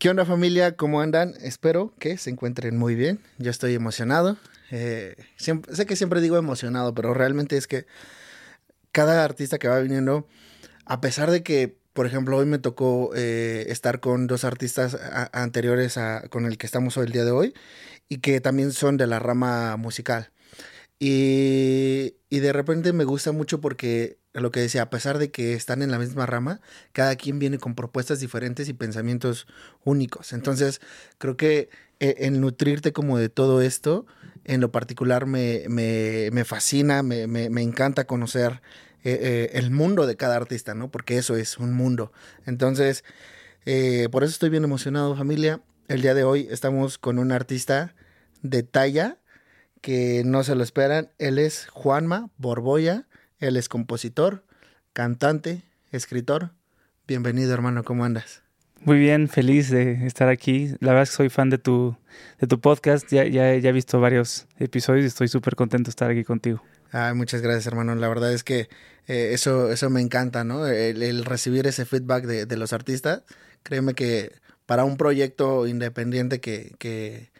¿Qué onda familia? ¿Cómo andan? Espero que se encuentren muy bien. Yo estoy emocionado. Eh, sé que siempre digo emocionado, pero realmente es que cada artista que va viniendo, a pesar de que, por ejemplo, hoy me tocó eh, estar con dos artistas anteriores a, con el que estamos hoy el día de hoy y que también son de la rama musical. Y, y de repente me gusta mucho porque lo que decía, a pesar de que están en la misma rama, cada quien viene con propuestas diferentes y pensamientos únicos. Entonces, creo que eh, el nutrirte como de todo esto, en lo particular me, me, me fascina, me, me, encanta conocer eh, eh, el mundo de cada artista, ¿no? Porque eso es un mundo. Entonces, por eso estoy bien emocionado, familia. El día de hoy estamos con un artista de talla que no se lo esperan. Él es Juanma Borboya él es compositor, cantante, escritor. Bienvenido, hermano, ¿cómo andas? Muy bien, feliz de estar aquí. La verdad es que soy fan de tu, de tu podcast. Ya, ya, ya he visto varios episodios y estoy súper contento de estar aquí contigo. Ah, muchas gracias, hermano. La verdad es que eh, eso, eso me encanta, ¿no? El, recibir ese feedback de, de, los artistas. Créeme que para un proyecto independiente que, que,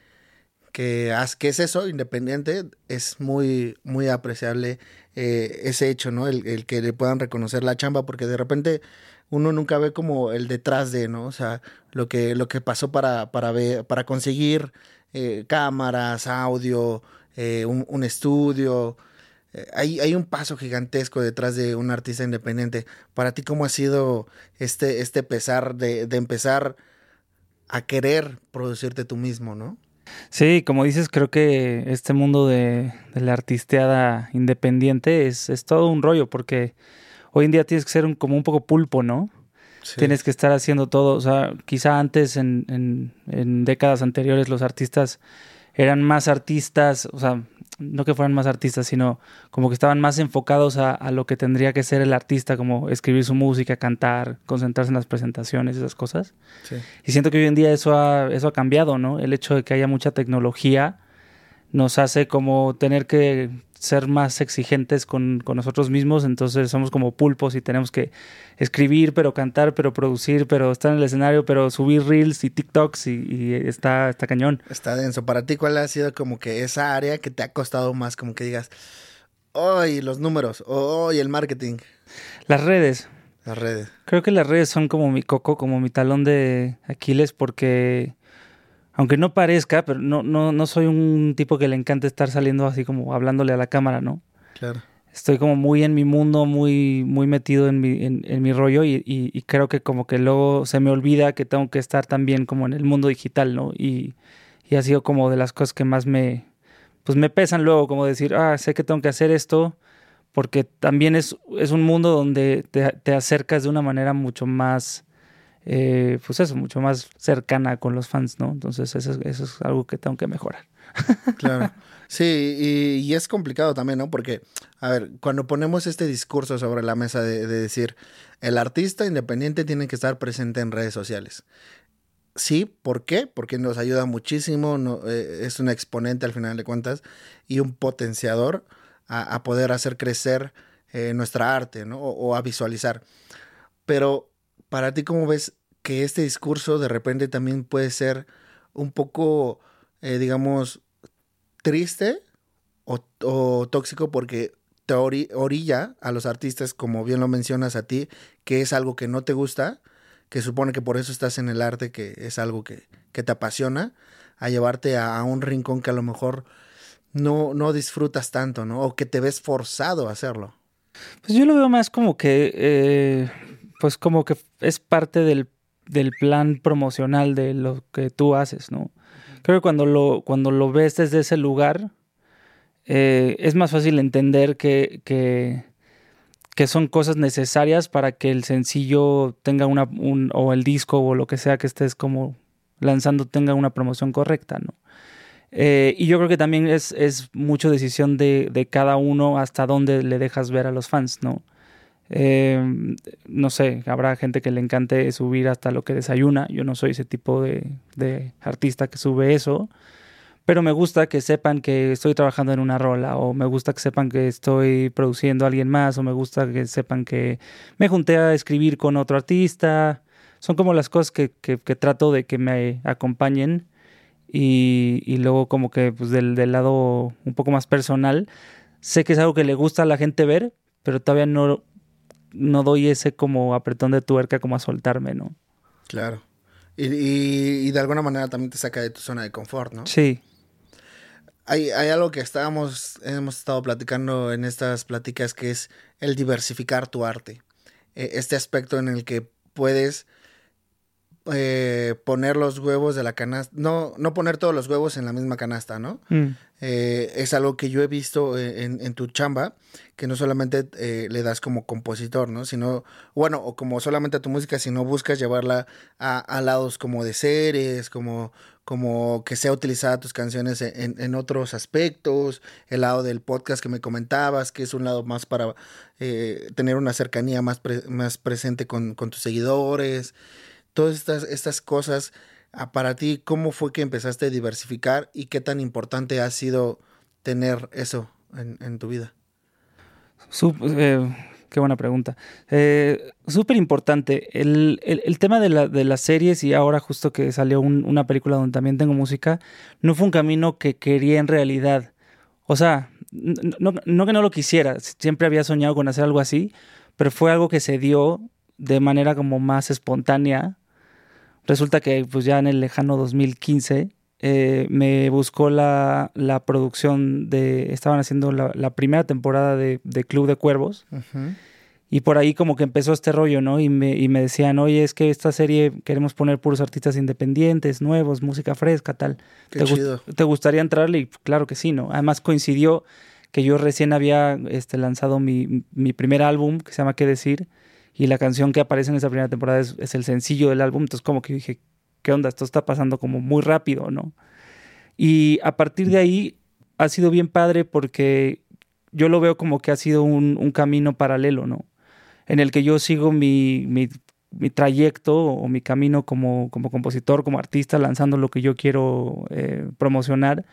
que, que es eso, independiente, es muy, muy apreciable eh, ese hecho, ¿no? El, que le puedan reconocer la chamba, porque de repente uno nunca ve como el detrás de, ¿no? O sea, lo que, lo que pasó para, para, ver, para conseguir eh, cámaras, audio, eh, un, estudio. hay, hay un paso gigantesco detrás de un artista independiente. Para ti, ¿cómo ha sido este, este pesar de, de empezar a querer producirte tú mismo, ¿no? Sí, como dices, creo que este mundo de, la artisteada independiente es, es, todo un rollo, porque hoy en día tienes que ser como un poco pulpo, ¿no? Tienes que estar haciendo todo. O sea, quizá antes, en, en, en décadas anteriores, los artistas eran más artistas, o sea, no que fueran más artistas, sino como que estaban más enfocados a, lo que tendría que ser el artista, como escribir su música, cantar, concentrarse en las presentaciones, esas cosas. Y siento que hoy en día eso ha, eso ha cambiado, ¿no? El hecho de que haya mucha tecnología nos hace como tener que ser más exigentes con, nosotros mismos, entonces somos como pulpos y tenemos que escribir, pero cantar, pero producir, pero estar en el escenario, pero subir reels y TikToks y, está, está cañón. Está denso. Para ti, ¿cuál ha sido como que esa área que te ha costado más, como que digas, hoy los números, hoy el marketing? Las redes. Las redes. Creo que las redes son como mi coco, como mi talón de Aquiles, porque aunque no parezca, pero no, no, no soy un tipo que le encanta estar saliendo así como hablándole a la cámara, ¿no? Claro. Estoy como muy en mi mundo, muy, muy metido en mi, en, mi rollo y, y, creo que como que luego se me olvida que tengo que estar también como en el mundo digital, ¿no? Y, y ha sido como de las cosas que más me, pues me pesan luego, como decir, ah, sé que tengo que hacer esto, porque también es, es un mundo donde te, te acercas de una manera mucho más eh, pues eso, mucho más cercana con los fans, ¿no? Entonces eso, es algo que tengo que mejorar. Claro. Sí, y, es complicado también, ¿no? Porque, a ver, cuando ponemos este discurso sobre la mesa de, decir, el artista independiente tiene que estar presente en redes sociales. Sí, ¿por qué? Porque nos ayuda muchísimo, no, eh, es un exponente al final de cuentas y un potenciador a, poder hacer crecer eh, nuestra arte, ¿no? o a visualizar. Pero para ti, ¿cómo ves que este discurso de repente también puede ser un poco, eh, digamos, triste o, tóxico porque te orilla a los artistas, como bien lo mencionas a ti, que es algo que no te gusta, que supone que por eso estás en el arte, que es algo que, te apasiona, a llevarte a, un rincón que a lo mejor no, no disfrutas tanto, ¿no? O que te ves forzado a hacerlo. Pues yo lo veo más como que eh, pues como que es parte del, plan promocional de lo que tú haces, ¿no? Creo que cuando lo, cuando lo ves desde ese lugar, eh, es más fácil entender que, que, son cosas necesarias para que el sencillo tenga una, un, o el disco o lo que sea que estés como lanzando tenga una promoción correcta, ¿no? Eh, y yo creo que también es, es mucho decisión de, de, cada uno hasta dónde le dejas ver a los fans, ¿no? Eh, no sé, habrá gente que le encante subir hasta lo que desayuna. Yo no soy ese tipo de, de artista que sube eso pero me gusta que sepan que estoy trabajando en una rola, o me gusta que sepan que estoy produciendo a alguien más, o me gusta que sepan que me junté a escribir con otro artista. Son como las cosas que, que, trato de que me acompañen. Y, y luego como que pues del, del, lado un poco más personal, sé que es algo que le gusta a la gente ver, pero todavía no, no doy ese como apretón de tuerca como a soltarme, ¿no? Claro. Y, y, y, de alguna manera también te saca de tu zona de confort, ¿no? Sí. Hay, hay algo que estábamos, hemos estado platicando en estas pláticas que es el diversificar tu arte. E, este aspecto en el que puedes eh, poner los huevos de la canasta, no, no poner todos los huevos en la misma canasta, ¿no? Mm. Eh, es algo que yo he visto en, en tu chamba, que no solamente eh, le das como compositor, ¿no? Sino, bueno, o como solamente a tu música, sino buscas llevarla a, a lados como de series, como, como que sea utilizada tus canciones en, en, otros aspectos, el lado del podcast que me comentabas, que es un lado más para tener una cercanía más, más presente con, con tus seguidores todas estas, estas cosas, para ti, ¿cómo fue que empezaste a diversificar y qué tan importante ha sido tener eso en, tu vida? Eh, qué buena pregunta. Eh, Súper importante. El, tema de, la, de, las series y ahora justo que salió una película donde también tengo música, no fue un camino que quería en realidad. O sea, no que no lo quisiera, siempre había soñado con hacer algo así, pero fue algo que se dio de manera como más espontánea Resulta que pues ya en el lejano 2015 eh, me buscó la, la, producción de, estaban haciendo la, la primera temporada de, de, Club de Cuervos. Y por ahí como que empezó este rollo, ¿no? Y me, y me decían, oye, es que esta serie queremos poner puros artistas independientes, nuevos, música fresca, tal. Qué ¿Te, chido. ¿Te gustaría entrarle? Y claro que sí, ¿no? Además coincidió que yo recién había este, lanzado mi, mi primer álbum, que se llama ¿Qué decir? Y la canción que aparece en esa primera temporada es, el sencillo del álbum, entonces como que dije, ¿qué onda? Esto está pasando como muy rápido, ¿no? Y a partir de ahí ha sido bien padre porque yo lo veo como que ha sido un, camino paralelo, ¿no? En el que yo sigo mi, mi, trayecto o mi camino como, como compositor, como artista, lanzando lo que yo quiero eh, promocionar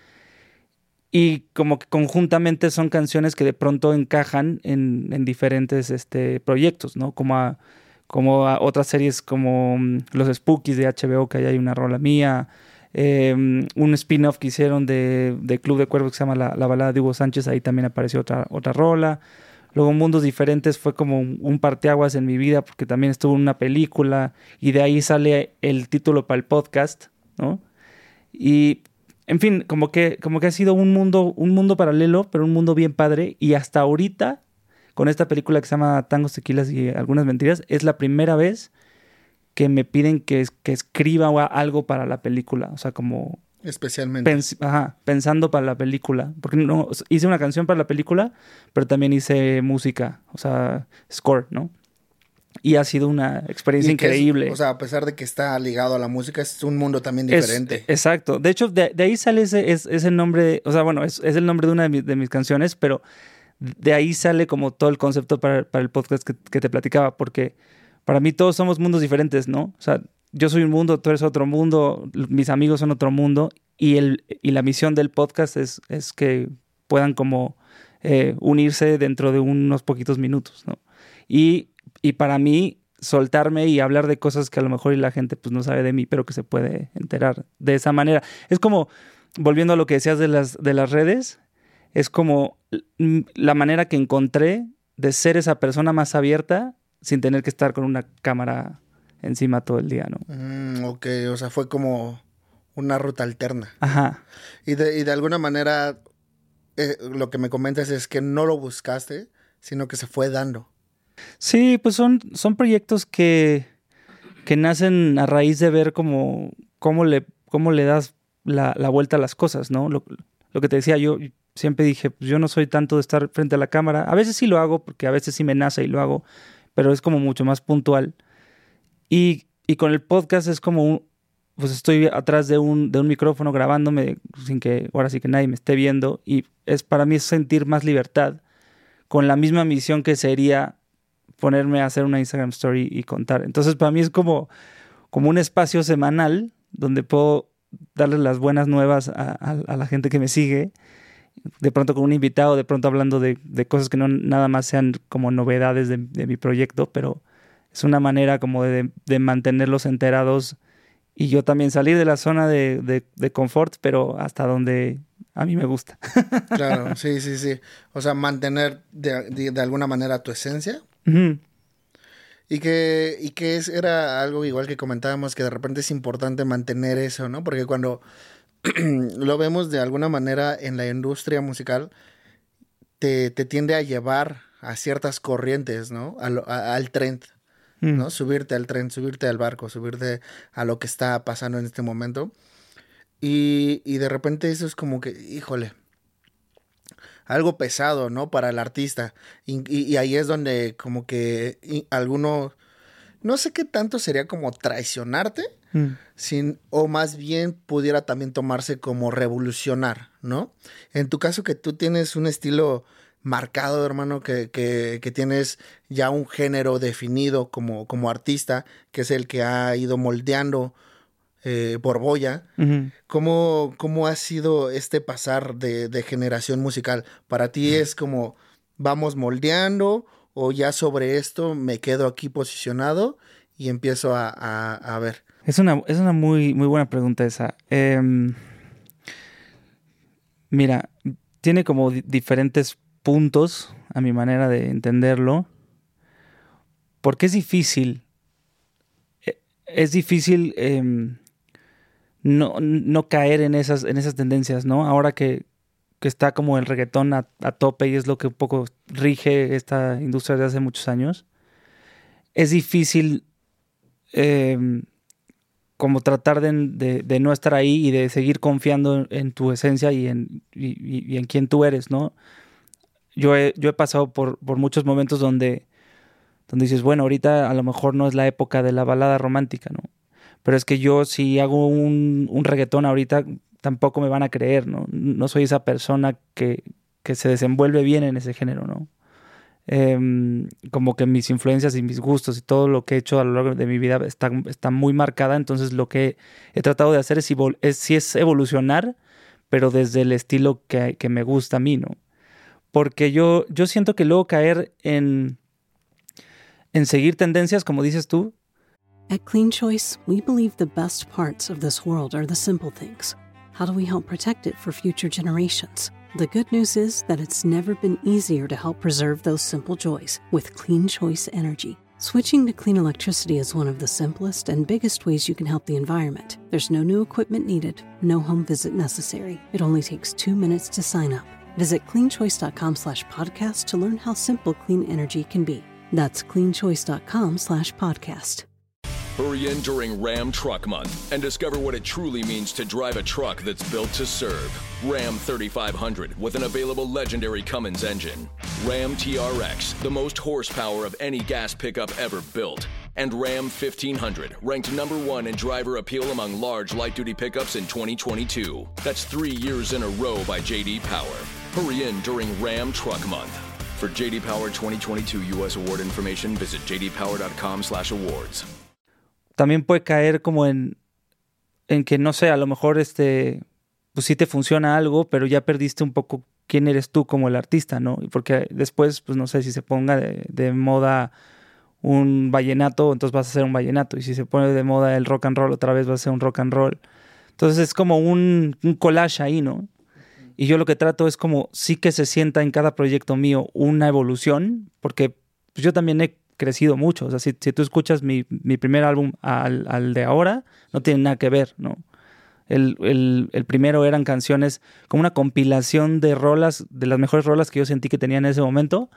y como que conjuntamente son canciones que de pronto encajan en, en diferentes este, proyectos, ¿no? Como a, como otras series como mm, Los Spookies de HBO, que ahí hay una rola mía, em, un spin-off que hicieron de, de, Club de Cuervos que se llama La, la, balada de Hugo Sánchez, ahí también apareció otra, otra rola. Luego Mundos Diferentes fue como un parteaguas en mi vida porque también estuvo en una película y de ahí sale el título para el podcast, ¿no? Y en fin, como que, como que ha sido un mundo, un mundo paralelo, pero un mundo bien padre. Y hasta ahorita, con esta película que se llama Tangos, Tequilas y algunas mentiras, es la primera vez que me piden que, que escriba algo para la película. O sea, como... Especialmente. ajá, pensando para la película. Porque no, hice una canción para la película, pero también hice música, o sea, score, ¿no? Y ha sido una experiencia increíble. o sea, a pesar de que está ligado a la música, es un mundo también diferente. exacto. De hecho, de, ahí sale ese, es, ese nombre, o sea, bueno, es, el nombre de una de, mis canciones, pero de ahí sale como todo el concepto para, para el podcast que, que, te platicaba, porque para mí todos somos mundos diferentes, ¿no? O sea, yo soy un mundo, tú eres otro mundo, mis amigos son otro mundo, y, el, y la misión del podcast es, es que puedan como eh, unirse dentro de unos poquitos minutos, ¿no? Y y para mí soltarme y hablar de cosas que a lo mejor y la gente pues no sabe de mí, pero que se puede enterar de esa manera. Es como, volviendo a lo que decías de las, de las redes, es como la manera que encontré de ser esa persona más abierta sin tener que estar con una cámara encima todo el día, ¿no? Mm, ok, o sea, fue como una ruta alterna. Ajá. Y de, y de alguna manera, eh, lo que me comentas es que no lo buscaste, sino que se fue dando. Sí, pues son, son proyectos que, que nacen a raíz de ver cómo, cómo, le, cómo le das la, la vuelta a las cosas, ¿no? Lo, que te decía, yo siempre dije, pues yo no soy tanto de estar frente a la cámara. A veces sí lo hago, porque a veces sí me nace y lo hago, pero es como mucho más puntual. Y, y con el podcast es como pues estoy atrás de un, de un micrófono grabándome sin que ahora sí que nadie me esté viendo y es para mí sentir más libertad con la misma misión que sería ponerme a hacer una Instagram story y contar. Entonces para mí es como, como un espacio semanal donde puedo darle las buenas nuevas a, la gente que me sigue, de pronto con un invitado, de pronto hablando de, cosas que no nada más sean como novedades de, mi proyecto, pero es una manera como de, de mantenerlos enterados y yo también salir de la zona de, confort, pero hasta donde a mí me gusta. claro, sí, sí, sí. O sea, mantener de, alguna manera tu esencia. Y que, y que es, era algo igual que comentábamos, que de repente es importante mantener eso, ¿no? Porque cuando lo vemos de alguna manera en la industria musical, te, tiende a llevar a ciertas corrientes, ¿no? Al, al trend. ¿no? Mm. Subirte al tren, subirte al barco, subirte a lo que está pasando en este momento. Y, y de repente eso es como que, híjole, algo pesado, ¿no? Para el artista. Y, y, ahí es donde como que alguno, no sé qué tanto sería como traicionarte, mm. sin, o más bien pudiera también tomarse como revolucionar, ¿no? En tu caso que tú tienes un estilo marcado, hermano, que, que, tienes ya un género definido como, como artista, que es el que ha ido moldeando eh, Borboya. ¿Cómo, ¿Cómo, ha sido este pasar de, generación musical? ¿Para ti es como vamos moldeando o ya sobre esto me quedo aquí posicionado y empiezo a, ver? Es una, es una muy, muy buena pregunta esa. Em, mira, tiene como diferentes puntos a mi manera de entenderlo, porque es difícil, e, es difícil em, no, caer en esas, en esas tendencias, ¿no? Ahora que, está como el reggaetón a, tope y es lo que un poco rige esta industria de hace muchos años, es difícil em, como tratar de, no estar ahí y de seguir confiando en, tu esencia y en, y en quién tú eres, ¿no? yo he, yo he pasado por, por muchos momentos donde, donde dices, bueno, ahorita a lo mejor no es la época de la balada romántica, ¿no? Pero es que yo si hago un, un reggaetón ahorita tampoco me van a creer, ¿no? No soy esa persona que, que se desenvuelve bien en ese género, ¿no? Em, como que mis influencias y mis gustos y todo lo que he hecho a lo largo de mi vida está, está muy marcada, entonces lo que he tratado de hacer es, es, es evolucionar, pero desde el estilo que, que me gusta a mí, ¿no? porque yo, yo siento que luego caer en, en seguir tendencias, como dices tú. At Clean Choice, we believe the best parts of this world are the simple things. How do we help protect it for future generations? The good news is that it's never been easier to help preserve those simple joys with Clean Choice Energy. Switching to clean electricity is one of the simplest and biggest ways you can help the environment. There's no new equipment needed, no home visit necessary. It only takes two minutes to sign up. Visit cleanchoice.com slash podcast to learn how simple clean energy can be. That's cleanchoice.com slash podcast. Hurry in during Ram Truck Month and discover what it truly means to drive a truck that's built to serve. Ram 3500 with an available legendary Cummins engine. Ram TRX, the most horsepower of any gas pickup ever built. And Ram 1500, ranked number one in driver appeal among large light duty pickups in 2022. That's three years in a row by JD Power. Hurry in during Ram Truck Month. For JD Power 2022 US Award information, visit jdpower.com/awards. También puede caer como en en que no sé, a lo mejor este pues sí te funciona algo, pero ya perdiste un poco quién eres tú como el artista, ¿no? Porque después, pues no sé, si se ponga de, moda un vallenato, entonces vas a hacer un vallenato. Y si se pone de moda el rock and roll, otra vez vas a hacer un rock and roll. Entonces es como un, un collage ahí, ¿no? Y yo lo que trato es como sí que se sienta en cada proyecto mío una evolución, porque pues, yo también he crecido mucho. O sea, si, tú escuchas mi, primer álbum al, de ahora, no tiene nada que ver, ¿no? El, primero eran canciones como una compilación de rolas, de las mejores rolas que yo sentí que tenía en ese momento.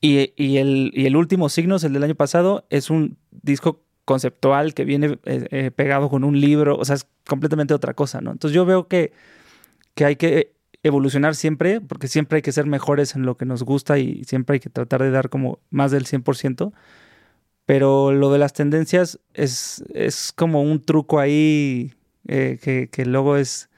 Y, el, y el último, Signos, el del año pasado, es un disco conceptual que viene eh, eh, pegado con un libro, o sea, es completamente otra cosa, ¿no? Entonces yo veo que que hay que evolucionar siempre, porque siempre hay que ser mejores en lo que nos gusta y siempre hay que tratar de dar como más del 100%, Pero lo de las tendencias es, es como un truco ahí eh, que, que, luego es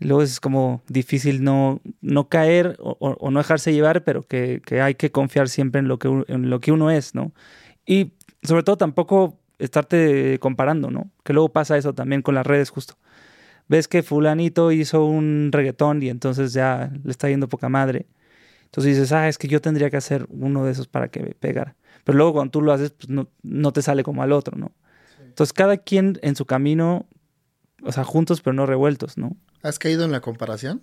luego es como difícil no, no caer o, no dejarse llevar, pero que, que, hay que confiar siempre en lo que, en lo que uno es, ¿no? Y sobre todo tampoco estarte comparando, ¿no? Que luego pasa eso también con las redes justo. Ves que fulanito hizo un reggaetón y entonces ya le está yendo poca madre. Entonces dices, ah, es que yo tendría que hacer uno de esos para que me pegara. Pero luego cuando tú lo haces, pues no, no te sale como al otro, ¿no? Entonces cada quien en su camino, o sea, juntos pero no revueltos, ¿no? ¿Has caído en la comparación?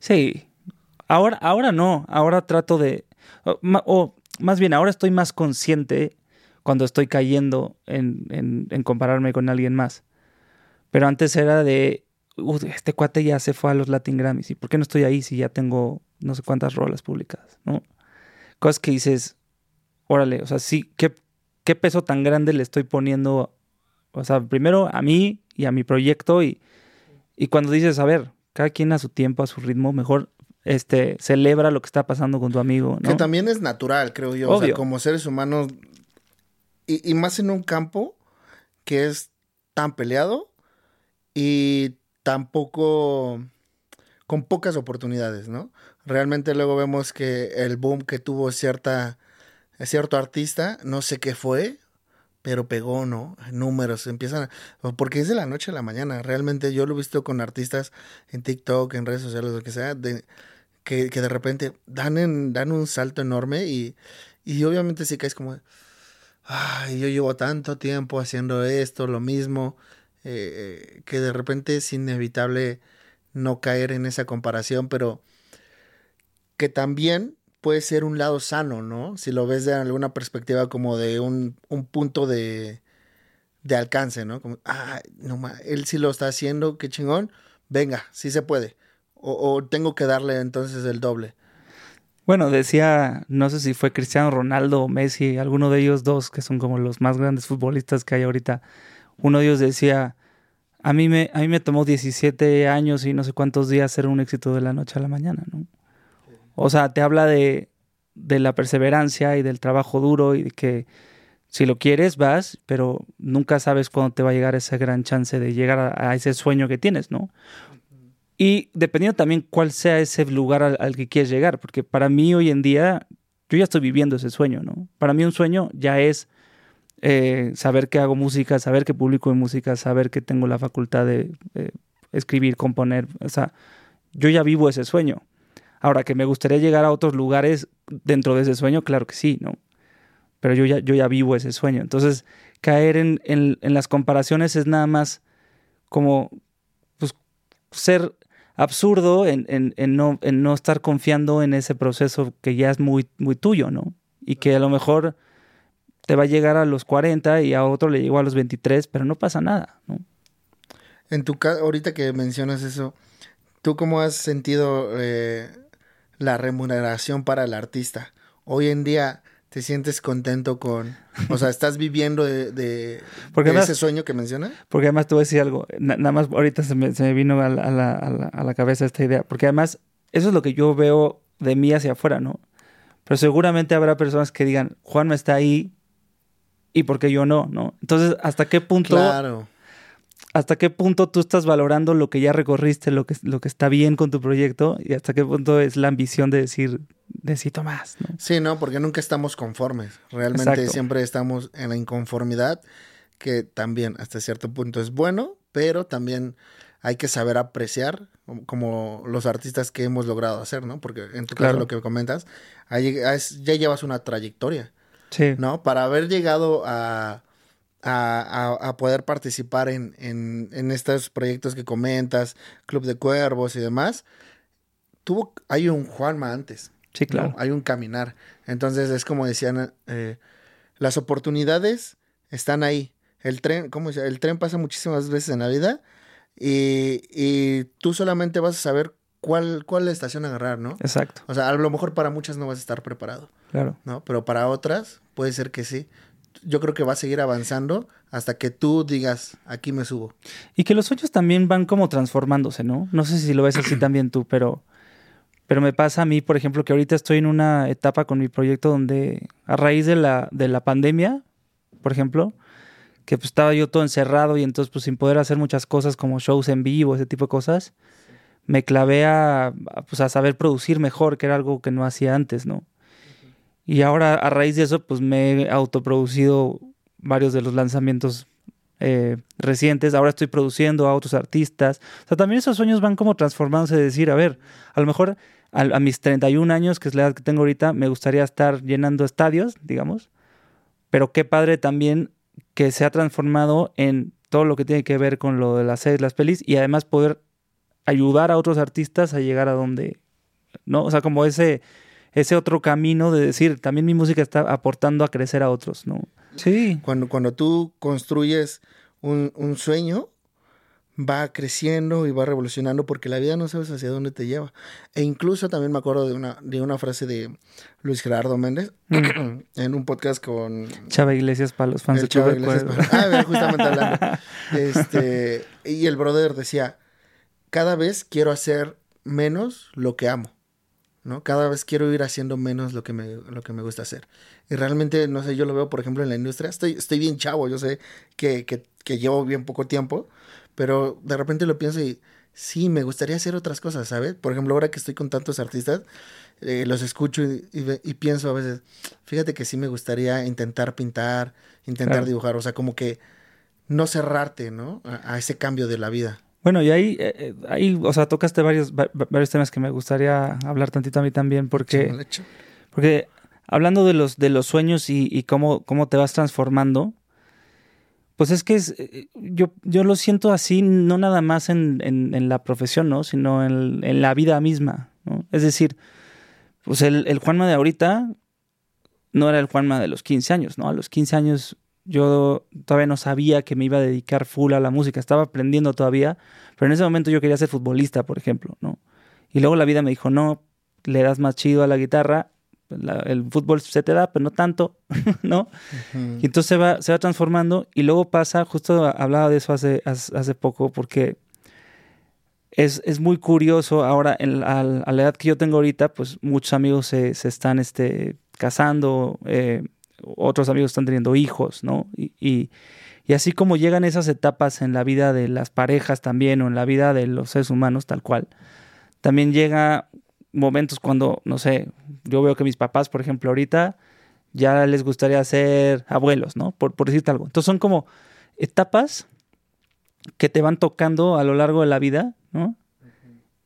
Sí. Ahora, ahora no. Ahora trato de. O, más bien, ahora estoy más consciente cuando estoy cayendo en, en, compararme con alguien más. Pero antes era de. Este cuate ya se fue a los Latin Grammys. ¿Y por qué no estoy ahí si ya tengo no sé cuántas rolas publicadas? ¿no? Cosas que dices. Órale, o sea, sí, ¿qué, qué peso tan grande le estoy poniendo. O sea, primero a mí y a mi proyecto y y cuando dices, a ver, cada quien a su tiempo, a su ritmo, mejor este, celebra lo que está pasando con tu amigo. ¿no? Que también es natural, creo yo. O sea, como seres humanos, y, y, más en un campo que es tan peleado y tampoco con pocas oportunidades, ¿no? Realmente luego vemos que el boom que tuvo cierta, cierto artista, no sé qué fue, pero pegó, ¿no? Números, empiezan, porque es de la noche a la mañana, realmente yo lo he visto con artistas en TikTok, en redes sociales, lo que sea, de, que, de repente dan, dan un salto enorme y, y obviamente sí que es como, ay, yo llevo tanto tiempo haciendo esto, lo mismo, eh, que de repente es inevitable no caer en esa comparación, pero que también puede ser un lado sano, ¿no? Si lo ves de alguna perspectiva como de un, punto de, de, alcance, ¿no? Como, ah, no, él sí lo está haciendo, qué chingón, venga, sí se puede. O, tengo que darle entonces el doble. Bueno, decía, no sé si fue Cristiano Ronaldo o Messi, alguno de ellos dos, que son como los más grandes futbolistas que hay ahorita. Uno de ellos decía, a mí me, a mí me tomó 17 años y no sé cuántos días ser un éxito de la noche a la mañana, ¿no? O sea, te habla de, la perseverancia y del trabajo duro y de que si lo quieres vas, pero nunca sabes cuándo te va a llegar esa gran chance de llegar a, ese sueño que tienes, ¿no? Y dependiendo también cuál sea ese lugar al, que quieres llegar, porque para mí hoy en día yo ya estoy viviendo ese sueño, ¿no? Para mí un sueño ya es eh, saber que hago música, saber que publico en música, saber que tengo la facultad de escribir, componer, o sea, yo ya vivo ese sueño. Ahora, que me gustaría llegar a otros lugares dentro de ese sueño, claro que sí, ¿no? Pero yo ya, yo ya vivo ese sueño. Entonces, caer en, en, las comparaciones es nada más como pues, ser absurdo en, en, no, en no estar confiando en ese proceso que ya es muy, muy tuyo, ¿no? Y que a lo mejor te va a llegar a los 40 y a otro le llegó a los 23, pero no pasa nada, ¿no? En tu caso, ahorita que mencionas eso, ¿tú cómo has sentido eh, la remuneración para el artista. Hoy en día te sientes contento con, o sea, estás viviendo de, ese sueño que mencionas. Porque además te voy a decir algo, nada más ahorita se me, vino a la, cabeza esta idea, porque además eso es lo que yo veo de mí hacia afuera, ¿no? Pero seguramente habrá personas que digan, Juan me está ahí y porque yo no, ¿no? Entonces, ¿hasta qué punto... Claro hasta qué punto tú estás valorando lo que ya recorriste, lo que, lo que está bien con tu proyecto y hasta qué punto es la ambición de decir, necesito más. ¿no? Sí, no, porque nunca estamos conformes. Realmente siempre estamos en la inconformidad, que también hasta cierto punto es bueno, pero también hay que saber apreciar como los artistas que hemos logrado hacer, ¿no? Porque en tu caso lo que comentas, ya llevas una trayectoria. Sí. ¿No? Para haber llegado a a, poder participar en, en, estos proyectos que comentas, Club de Cuervos y demás, tuvo, hay un Juanma antes. Sí, claro. Hay un caminar. Entonces es como decían, eh, las oportunidades están ahí. El tren, ¿cómo El tren pasa muchísimas veces en la vida y, y tú solamente vas a saber cuál, cuál estación agarrar, ¿no? Exacto. O sea, a lo mejor para muchas no vas a estar preparado. Claro. ¿No? Pero para otras puede ser que sí yo creo que va a seguir avanzando hasta que tú digas, aquí me subo. Y que los sueños también van como transformándose, ¿no? No sé si lo ves así también tú, pero, pero me pasa a mí, por ejemplo, que ahorita estoy en una etapa con mi proyecto donde a raíz de la, de la pandemia por ejemplo, que pues estaba yo todo encerrado y entonces pues sin poder hacer muchas cosas como shows en vivo, ese tipo de cosas, me clavé a, pues, a saber producir mejor, que era algo que no hacía antes, ¿no? Y ahora a raíz de eso pues me he autoproducido varios de los lanzamientos eh, recientes, ahora estoy produciendo a otros artistas. O sea, también esos sueños van como transformándose de decir, a ver, a lo mejor a, a, mis 31 años, que es la edad que tengo ahorita, me gustaría estar llenando estadios, digamos, pero qué padre también que se ha transformado en todo lo que tiene que ver con lo de las series, las pelis, y además poder ayudar a otros artistas a llegar a donde, ¿no? O sea, como ese, ese otro camino de decir, también mi música está aportando a crecer a otros, ¿no? Sí. Cuando, cuando tú construyes un, un sueño, va creciendo y va revolucionando porque la vida no sabes hacia dónde te lleva. E incluso también me acuerdo de una, de una frase de Luis Gerardo Méndez mm. en un podcast con Chava Iglesias para los fans de Chava Iglesias. Ah, justamente hablando. Este, y el brother decía, cada vez quiero hacer menos lo que amo. ¿No? Cada vez quiero ir haciendo menos lo que me, lo que me gusta hacer. Y realmente, no sé, yo lo veo, por ejemplo, en la industria. Estoy, estoy bien chavo, yo sé que, que, que llevo bien poco tiempo, pero de repente lo pienso y sí, me gustaría hacer otras cosas, ¿sabes? Por ejemplo, ahora que estoy con tantos artistas, eh, los escucho y, y, pienso a veces, fíjate que sí me gustaría intentar pintar, intentar dibujar, o sea, como que no cerrarte, ¿no? A, ese cambio de la vida. Bueno, y ahí, eh, eh, ahí, o sea, tocaste varios, varios temas que me gustaría hablar tantito a mí también, porque, porque hablando de los, de los sueños y, y cómo, cómo te vas transformando, pues es que es, eh, yo, yo lo siento así, no nada más en, en, la profesión, ¿no? Sino en, en, la vida misma, ¿no? Es decir, pues el, el, Juanma de ahorita no era el Juanma de los 15 años, ¿no? A los 15 años yo todavía no sabía que me iba a dedicar full a la música, estaba aprendiendo todavía, pero en ese momento yo quería ser futbolista, por ejemplo, ¿no? Y luego la vida me dijo, no, le das más chido a la guitarra el fútbol se te da, pero no tanto, ¿no? Y entonces se va, se va transformando y luego pasa, justo hablaba de eso hace, hace poco, porque es, es muy curioso ahora, en, a, la edad que yo tengo ahorita, pues muchos amigos se, se están este, casando, eh, otros amigos están teniendo hijos, ¿no? Y, y, así como llegan esas etapas en la vida de las parejas también o en la vida de los seres humanos tal cual, también llega momentos cuando, no sé, yo veo que mis papás, por ejemplo, ahorita ya les gustaría ser abuelos, ¿no? Por, por decirte algo. Entonces son como etapas que te van tocando a lo largo de la vida, ¿no?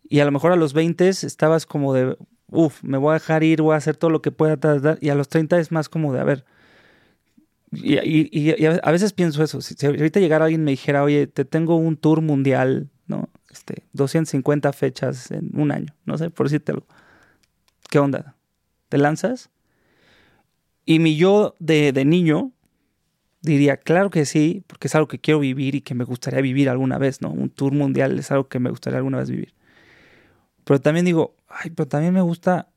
Y a lo mejor a los 20 estabas como de, uff, me voy a dejar ir, voy a hacer todo lo que pueda. Y a los 30 es más como de, a ver. Y, a veces pienso eso. Si, ahorita llegara alguien y me dijera, oye, te tengo un tour mundial, ¿no? este, 250 fechas en un año, no sé, por decirte algo. ¿Qué onda? ¿Te lanzas? Y mi yo de, de niño diría, claro que sí, porque es algo que quiero vivir y que me gustaría vivir alguna vez, ¿no? Un tour mundial es algo que me gustaría alguna vez vivir. Pero también digo, ay, pero también me gusta,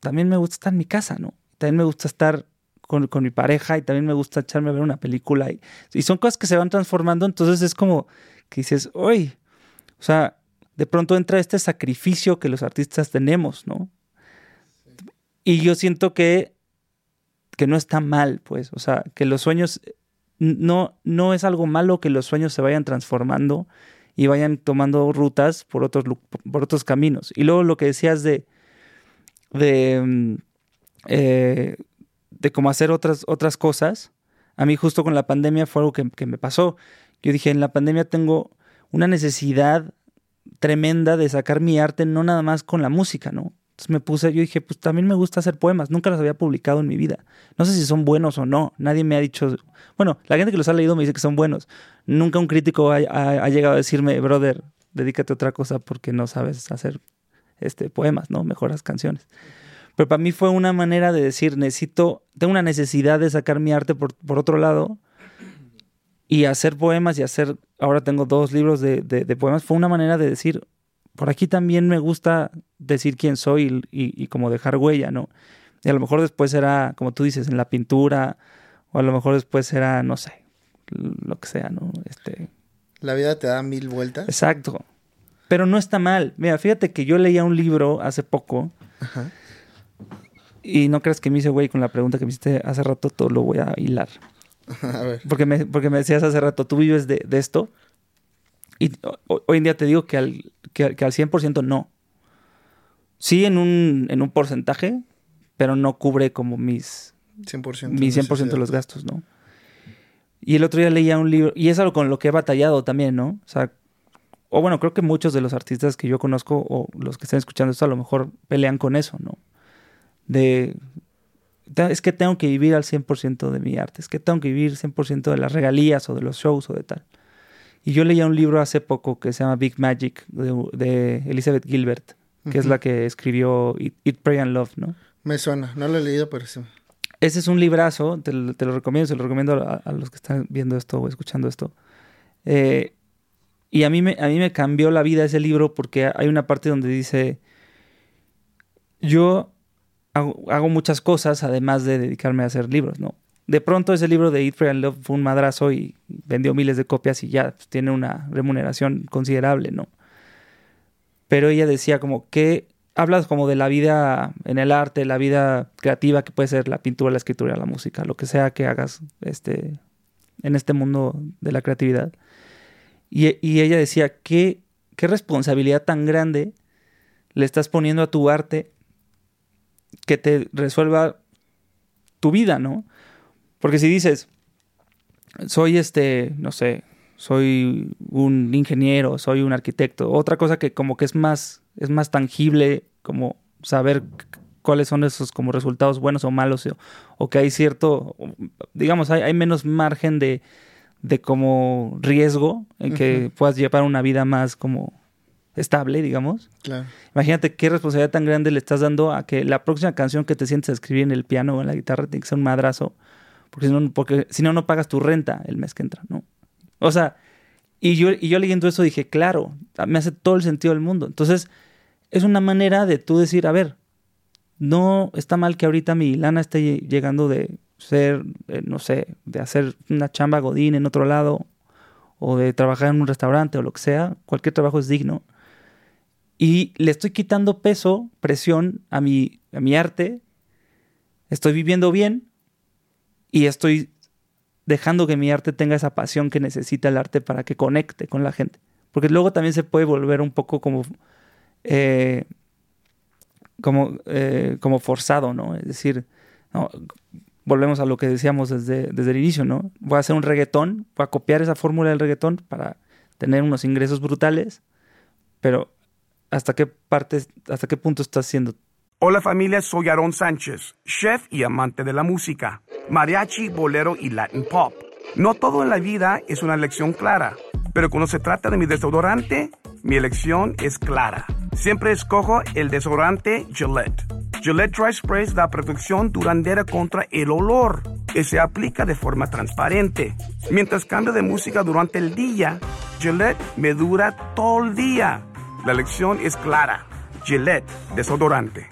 también me gusta estar en mi casa, ¿no? También me gusta estar con, con mi pareja y también me gusta echarme a ver una película. Y, son cosas que se van transformando, entonces es como que dices, uy, o sea, de pronto entra este sacrificio que los artistas tenemos, ¿no? Y yo siento que, que no está mal, pues, o sea, que los sueños, no, no es algo malo que los sueños se vayan transformando y vayan tomando rutas por otros, por otros caminos. Y luego lo que decías de, de, mm, eh, de cómo hacer otras, otras cosas, a mí justo con la pandemia fue algo que, que me pasó. Yo dije, en la pandemia tengo una necesidad tremenda de sacar mi arte, no nada más con la música, ¿no? Entonces me puse, yo dije, pues también me gusta hacer poemas, nunca los había publicado en mi vida. No sé si son buenos o no, nadie me ha dicho, bueno, la gente que los ha leído me dice que son buenos. Nunca un crítico ha, llegado a decirme, brother, dedícate a otra cosa porque no sabes hacer este, poemas, ¿no? Mejoras canciones. Pero para mí fue una manera de decir, necesito, tengo una necesidad de sacar mi arte por, por otro lado y hacer poemas y hacer, ahora tengo dos libros de, de, poemas, fue una manera de decir, por aquí también me gusta decir quién soy y, y, como dejar huella, ¿no? Y a lo mejor después será, como tú dices, en la pintura, o a lo mejor después será, no sé, lo que sea, ¿no? Este... La vida te da mil vueltas. Exacto. Pero no está mal. Mira, fíjate que yo leía un libro hace poco. Ajá. Y no creas que me hice güey con la pregunta que me hiciste hace rato, todo lo voy a hilar. A ver. Porque me, porque me decías hace rato, tú vives de, de esto. Y ho- hoy en día te digo que al, que, que al 100% no. Sí en un, en un porcentaje, pero no cubre como mis, 100%. mi 100% de los gastos, ¿no? Y el otro día leía un libro, y es algo con lo que he batallado también, ¿no? O sea, o bueno, creo que muchos de los artistas que yo conozco o los que estén escuchando esto a lo mejor pelean con eso, ¿no? De, "Ta- es que tengo que vivir al 100% de mi arte, es que tengo que vivir 100% de las regalías o de los shows o de tal. Y yo leía un libro hace poco que se llama Big Magic de, de Elizabeth Gilbert, que es la que escribió Eat, Pray and Love, ¿no? Me suena, no lo he leído, pero sí. Ese es un librazo, te, lo- te lo recomiendo, se lo recomiendo a, a los que están viendo esto o escuchando esto. Eh, y a mí, me, a mí me cambió la vida ese libro porque hay una parte donde dice, yo hago, hago muchas cosas además de dedicarme a hacer libros, ¿no? De pronto ese libro de Eat, and Love fue un madrazo y vendió miles de copias y ya pues, tiene una remuneración considerable, ¿no? Pero ella decía como que hablas como de la vida en el arte, la vida creativa que puede ser la pintura, la escritura, la música, lo que sea que hagas este, en este mundo de la creatividad. Y, y ella decía, ¿qué, qué responsabilidad tan grande le estás poniendo a tu arte que te resuelva tu vida, ¿no? Porque si dices, soy este, no sé, soy un ingeniero, soy un arquitecto, otra cosa que como que es más, es más tangible, como saber cuáles son esos como resultados buenos o malos, o, o que hay cierto, digamos, hay, hay menos margen de, de como riesgo en que puedas llevar una vida más como estable, digamos. Claro. Imagínate qué responsabilidad tan grande le estás dando a que la próxima canción que te sientes a escribir en el piano o en la guitarra tiene que ser un madrazo, porque si no, no, pagas tu renta el mes que entra, ¿no? O sea, y yo, y yo leyendo eso dije, claro, me hace todo el sentido del mundo. Entonces, es una manera de tú decir, a ver, no está mal que ahorita mi lana esté llegando de ser, eh, no sé, de hacer una chamba godín en otro lado, o de trabajar en un restaurante o lo que sea, cualquier trabajo es digno. Y le estoy quitando peso, presión a mi, a mi arte, estoy viviendo bien y estoy dejando que mi arte tenga esa pasión que necesita el arte para que conecte con la gente. Porque luego también se puede volver un poco como, eh, como, eh, como forzado, ¿no? Es decir, volvemos a lo que decíamos desde, desde el inicio, ¿no? Voy a hacer un reggaetón, voy a copiar esa fórmula del reggaetón para tener unos ingresos brutales, pero ¿hasta qué parte, hasta qué punto estás haciendo Hola familia, soy Aaron Sánchez, chef y amante de la música, mariachi, bolero y Latin pop. No todo en la vida es una elección clara, pero cuando se trata de mi desodorante, mi elección es clara. Siempre escojo el desodorante Gillette. Gillette Dry Spray da protección duradera contra el olor y se aplica de forma transparente. Mientras cambio de música durante el día, Gillette me dura todo el día. La elección es clara. Gillette Desodorante.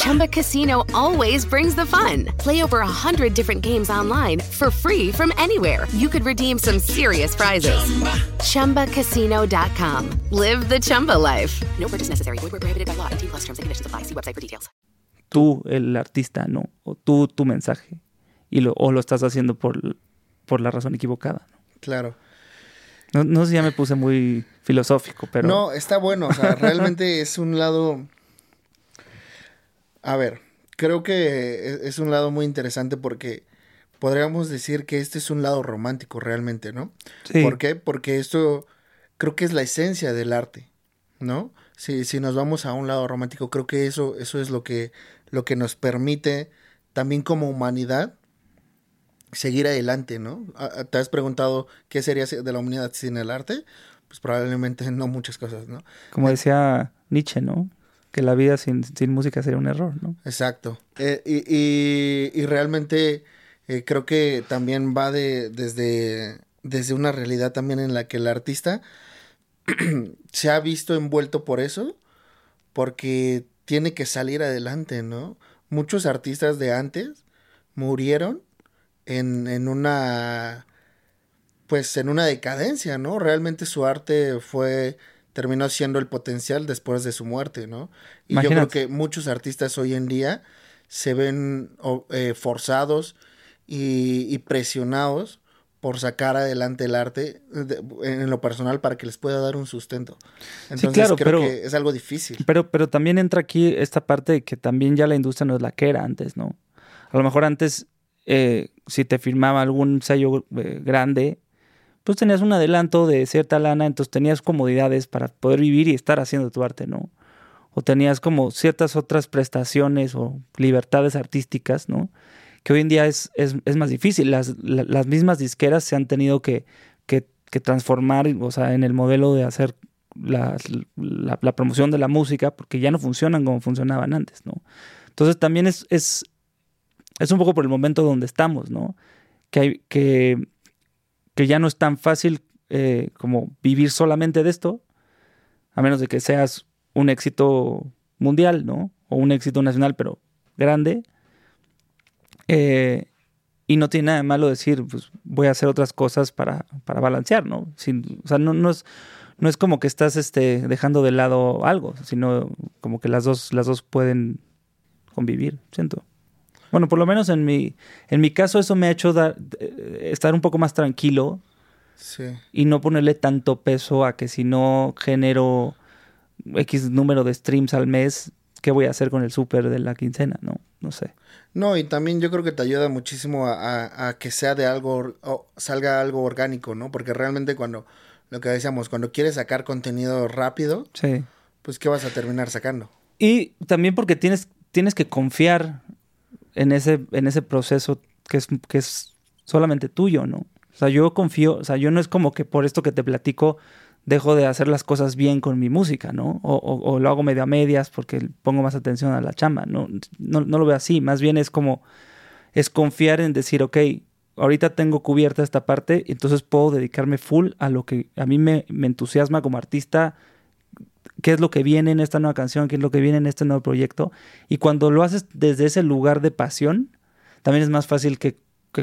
Chumba Casino always brings the fun. Play over a hundred different games online for free from anywhere. You could redeem some serious prizes. ChumbaCasino.com. Live the Chumba life. No purchase necessary. Void where prohibited by law. 18 plus terms and conditions apply. See website for details. tú, el artista, ¿no? O tú, tu mensaje. Y lo, o lo estás haciendo por, por la razón equivocada. ¿no? Claro. No, no sé si ya me puse muy filosófico, pero... No, está bueno. O sea, realmente es un lado. A ver, creo que es es un lado muy interesante porque podríamos decir que este es un lado romántico realmente, ¿no? Sí. ¿Por qué? Porque esto creo que es la esencia del arte, ¿no? Si, si nos vamos a un lado romántico, creo que eso, eso es lo que, lo que nos permite también como humanidad seguir adelante, ¿no? ¿A- a- ¿Te has preguntado qué sería de la humanidad sin el arte? Pues probablemente no muchas cosas, ¿no? Como decía Nietzsche, ¿no? Que la vida sin, sin música sería un error, ¿no? Exacto. Eh, y, y- y realmente eh, creo que también va de, desde, desde una realidad también en la que el artista se ha visto envuelto por eso, porque tiene que salir adelante, ¿no? Muchos artistas de antes murieron en, en una pues en una decadencia, ¿no? Realmente su arte fue terminó siendo el potencial después de su muerte, ¿no? Y yo creo que muchos artistas hoy en día se ven eh, forzados y, presionados por sacar adelante el arte en lo personal para que les pueda dar un sustento. Entonces claro, creo que es algo difícil. Pero, pero también entra aquí esta parte de que también ya la industria no es la que era antes, ¿no? A lo mejor antes, eh, si te firmaba algún sello eh, grande, pues tenías un adelanto de cierta lana, entonces tenías comodidades para poder vivir y estar haciendo tu arte, ¿no? O tenías como ciertas otras prestaciones o libertades artísticas, ¿no? Que hoy en día es, es, más difícil. Las, las, mismas disqueras se han tenido que, que, transformar, o sea, en el modelo de hacer la, la, promoción de la música, porque ya no funcionan como funcionaban antes, ¿no? Entonces también es, es, es un poco por el momento donde estamos, ¿no? Que, hay, que que ya no es tan fácil eh, como vivir solamente de esto, a menos de que seas un éxito mundial, ¿no? O un éxito nacional, pero grande. Eh, y no tiene nada de malo decir, pues voy a hacer otras cosas para, para balancear, ¿no? O sea, no, no, es, no es como que estás este, dejando de lado algo, sino como que las dos, las dos pueden convivir, siento. Bueno, por lo menos en mi, en mi caso eso me ha hecho dar, eh, estar un poco más tranquilo y no ponerle tanto peso a que si no genero X número de streams al mes, ¿qué voy a hacer con el súper de la quincena? No, no sé. No, y también yo creo que te ayuda muchísimo a, que sea de algo, o salga algo orgánico, ¿no? Porque realmente cuando, lo que decíamos, cuando quieres sacar contenido rápido, sí. pues ¿qué vas a terminar sacando? Y también porque tienes, tienes que confiar en ese, en ese proceso que es, que es solamente tuyo, ¿no? O sea, yo confío, o sea, yo no es como que por esto que te platico dejo de hacer las cosas bien con mi música, ¿no? O, o, lo hago medio a medias porque pongo más atención a la chamba, ¿no? No, no lo veo así, más bien es como, es confiar en decir, ok, ahorita tengo cubierta esta parte, entonces puedo dedicarme full a lo que a mí me, me entusiasma como artista, qué es lo que viene en esta nueva canción, qué es lo que viene en este nuevo proyecto. Y cuando lo haces desde ese lugar de pasión, también es más fácil que,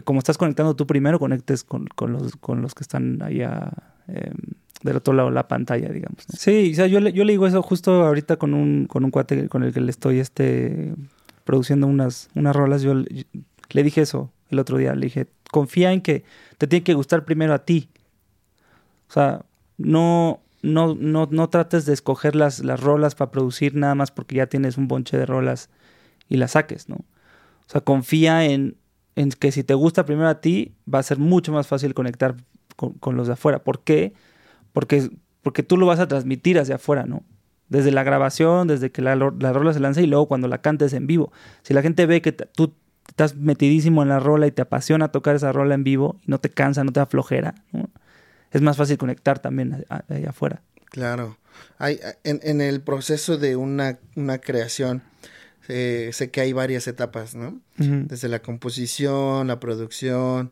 como estás conectando tú primero, conectes con, los, con los que están allá em, del otro lado de la pantalla, digamos. Sí, o sea, yo le, yo le digo eso justo ahorita con un, con un cuate con el que le estoy este, produciendo unas, unas rolas. Yo le dije eso el otro día. Le dije, confía en que te tiene que gustar primero a ti. O sea, no, no, no, no trates de escoger las, las rolas para producir nada más porque ya tienes un bonche de rolas y las saques, ¿no? O sea, confía en, en que si te gusta primero a ti, va a ser mucho más fácil conectar con, los de afuera. ¿Por qué? Porque, porque tú lo vas a transmitir hacia afuera, ¿no? Desde la grabación, desde que la, la rola se lanza y luego cuando la cantes en vivo. Si la gente ve que tú estás metidísimo en la rola y te apasiona tocar esa rola en vivo y no te cansa, no te da flojera, ¿no? Es más fácil conectar también allá afuera. Claro. Hay, en, en el proceso de una, una creación, eh, sé que hay varias etapas, ¿no? Desde la composición, la producción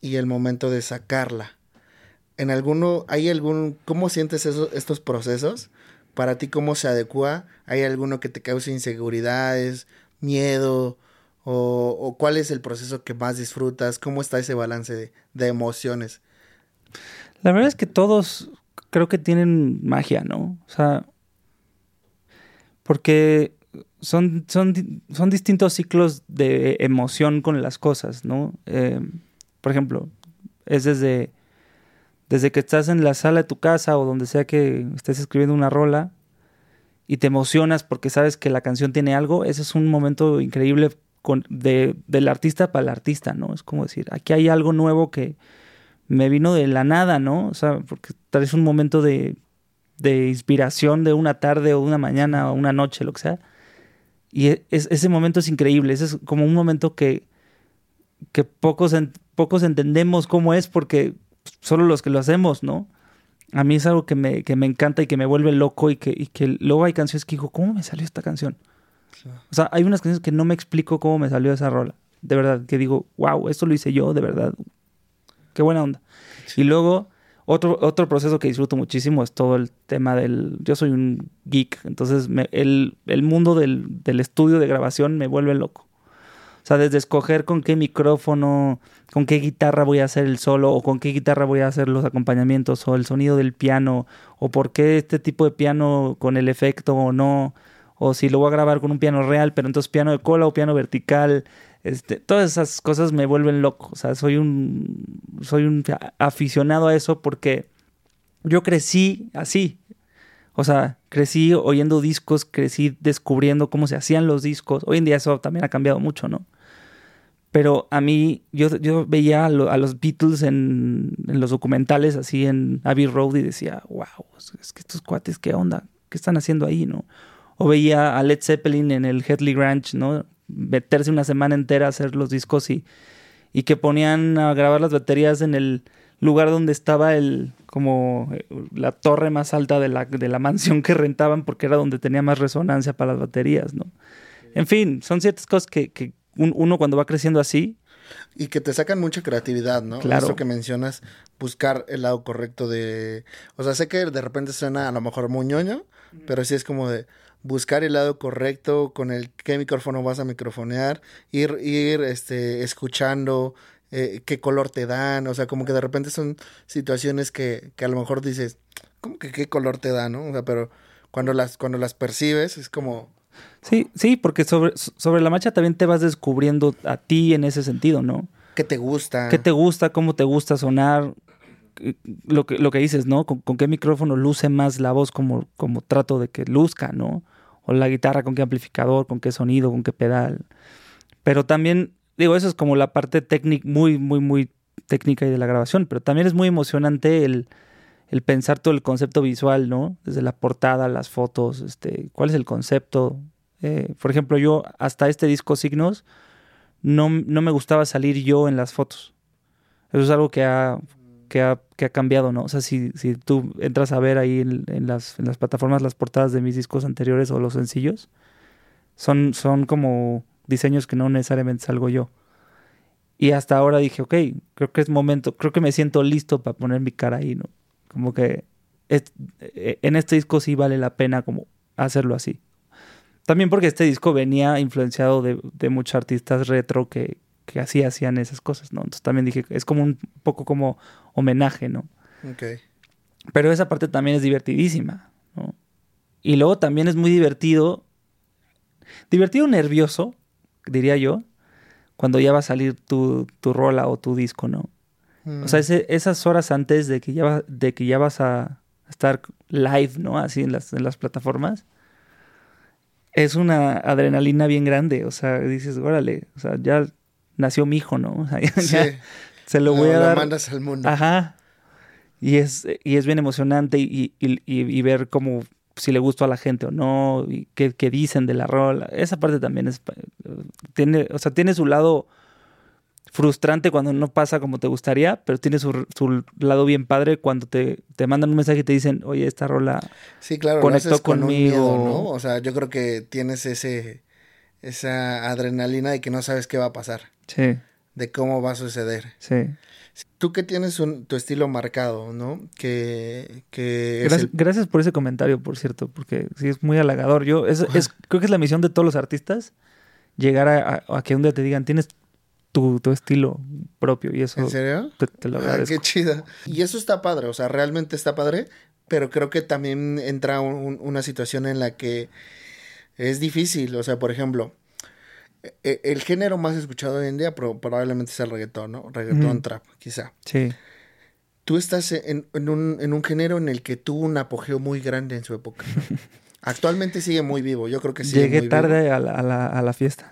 y el momento de sacarla. ¿En alguno, hay algún, cómo sientes esos, estos procesos? Para ti, ¿cómo se adecua? ¿Hay alguno que te cause inseguridades, miedo? O, o, cuál es el proceso que más disfrutas? ¿Cómo está ese balance de, de emociones? La verdad es que todos creo que tienen magia, ¿no? O sea, porque son, son, son distintos ciclos de emoción con las cosas, ¿no? Eh, por ejemplo, es desde, desde que estás en la sala de tu casa o donde sea que estés escribiendo una rola y te emocionas porque sabes que la canción tiene algo, ese es un momento increíble de, del artista para el artista, ¿no? Es como decir, aquí hay algo nuevo que, me vino de la nada, ¿no? O sea, porque tal vez un momento de, de inspiración de una tarde o una mañana o una noche, lo que sea. Y e, es, ese momento es increíble, ese es como un momento que, que pocos, pocos entendemos cómo es porque solo los que lo hacemos, ¿no? A mí es algo que me, que me encanta y que me vuelve loco y que, y que luego hay canciones que digo, ¿cómo me salió esta canción? O sea, hay unas canciones que no me explico cómo me salió esa rola. De verdad, que digo, wow, esto lo hice yo, de verdad qué buena onda. Y luego, otro, otro proceso que disfruto muchísimo es todo el tema del... Yo soy un geek, entonces el, mundo del, estudio de grabación me vuelve loco. O sea, desde escoger con qué micrófono, con qué guitarra voy a hacer el solo, o con qué guitarra voy a hacer los acompañamientos, o el sonido del piano, o por qué este tipo de piano con el efecto o no, o si lo voy a grabar con un piano real, pero entonces piano de cola o piano vertical. Este, todas esas cosas me vuelven loco. O sea, soy un, soy un aficionado a eso porque yo crecí así. O sea, crecí oyendo discos, crecí descubriendo cómo se hacían los discos. Hoy en día eso también ha cambiado mucho, ¿no? Pero a mí, yo, yo veía a, los Beatles en, los documentales, así en Abbey Road, y decía, wow, es que estos cuates, ¿qué onda? ¿Qué están haciendo ahí, no? O veía a Led Zeppelin en el Headley Ranch, ¿no? Meterse una semana entera a hacer los discos y, y que ponían a grabar las baterías en el lugar donde estaba el como eh, la torre más alta de la, de la mansión que rentaban porque era donde tenía más resonancia para las baterías, ¿no? En fin, son ciertas cosas que, que uno cuando va creciendo así... Y que te sacan mucha creatividad, ¿no? Claro. Eso que mencionas, buscar el lado correcto de... O sea, sé que de repente suena a lo mejor muy ñoño, pero sí es como de buscar el lado correcto, con el qué micrófono vas a microfonear, ir, ir este, escuchando, eh, qué color te dan, o sea, como que de repente son situaciones que, que a lo mejor dices, ¿cómo que qué color te da, no? O sea, pero cuando las, cuando las percibes es como... Sí, sí, porque sobre, sobre la marcha también te vas descubriendo a ti en ese sentido, ¿no? ¿Qué te gusta? ¿Qué te gusta? ¿Cómo te gusta sonar? Lo que, lo que dices, ¿no? ¿Con, qué micrófono luce más la voz como, como trato de que luzca, ¿no? O la guitarra, con qué amplificador, con qué sonido, con qué pedal. Pero también digo, eso es como la parte técnica, muy, muy, muy técnica y de la grabación, pero también es muy emocionante el, el pensar todo el concepto visual, ¿no? Desde la portada, las fotos, este, cuál es el concepto. Eh, por ejemplo, yo hasta este disco Signos no, no, me gustaba salir yo en las fotos. Eso es algo que ha, que ha, que ha cambiado, ¿no? O sea, si, si tú entras a ver ahí en, en, las, en las plataformas las portadas de mis discos anteriores o los sencillos, son, son como diseños que no necesariamente salgo yo. Y hasta ahora dije, ok, creo que es momento, creo que me siento listo para poner mi cara ahí, ¿no? Como que eh, en este disco sí vale la pena como hacerlo así. También porque este disco venía influenciado de, de muchos artistas retro que, que así hacían esas cosas, ¿no? Entonces también dije, es como un poco como homenaje, ¿no? Ok. Pero esa parte también es divertidísima, ¿no? Y luego también es muy divertido, divertido nervioso, diría yo, cuando ya va a salir tu, tu rola o tu disco, ¿no? O sea, mm. esas horas antes de que ya, de que ya vas a estar live, ¿no? Así en las, en las plataformas. Es una adrenalina bien grande. O sea, dices, órale, o sea, ya nació mi hijo, ¿no? O sea, ya, se lo voy a dar. Lo mandas al mundo. Ajá. Y es, y es bien emocionante y, y, y ver cómo si le gustó a la gente o no, y qué, dicen de la rola. Esa parte también es. Tiene, o sea, tiene su lado frustrante cuando no pasa como te gustaría, pero tiene su, su lado bien padre cuando te, te, mandan un mensaje y te dicen, oye, esta rola sí, claro, conectó conmigo. ¿no? O sea, yo creo que tienes ese esa adrenalina de que no sabes qué va a pasar. Sí. De cómo va a suceder. Sí. Tú que tienes un, tu estilo marcado, ¿no? Que, que gracias, por ese comentario, por cierto, porque sí es muy halagador. Yo es, es creo que es la misión de todos los artistas llegar a, que un día te digan tienes tu, tu, estilo propio y eso. ¿En serio? Te, lo ah, agradezco. qué chida. Y eso está padre, o sea, realmente está padre, pero creo que también entra una situación en la que es difícil, o sea, por ejemplo el género más escuchado hoy en día probablemente es el reggaetón, ¿no? Reggaetón trap, quizá. Sí. Tú estás en, un, en, un, género en el que tuvo un apogeo muy grande en su época. Actualmente sigue muy vivo, yo creo que sí. Llegué tarde a la, a, la, a la, fiesta.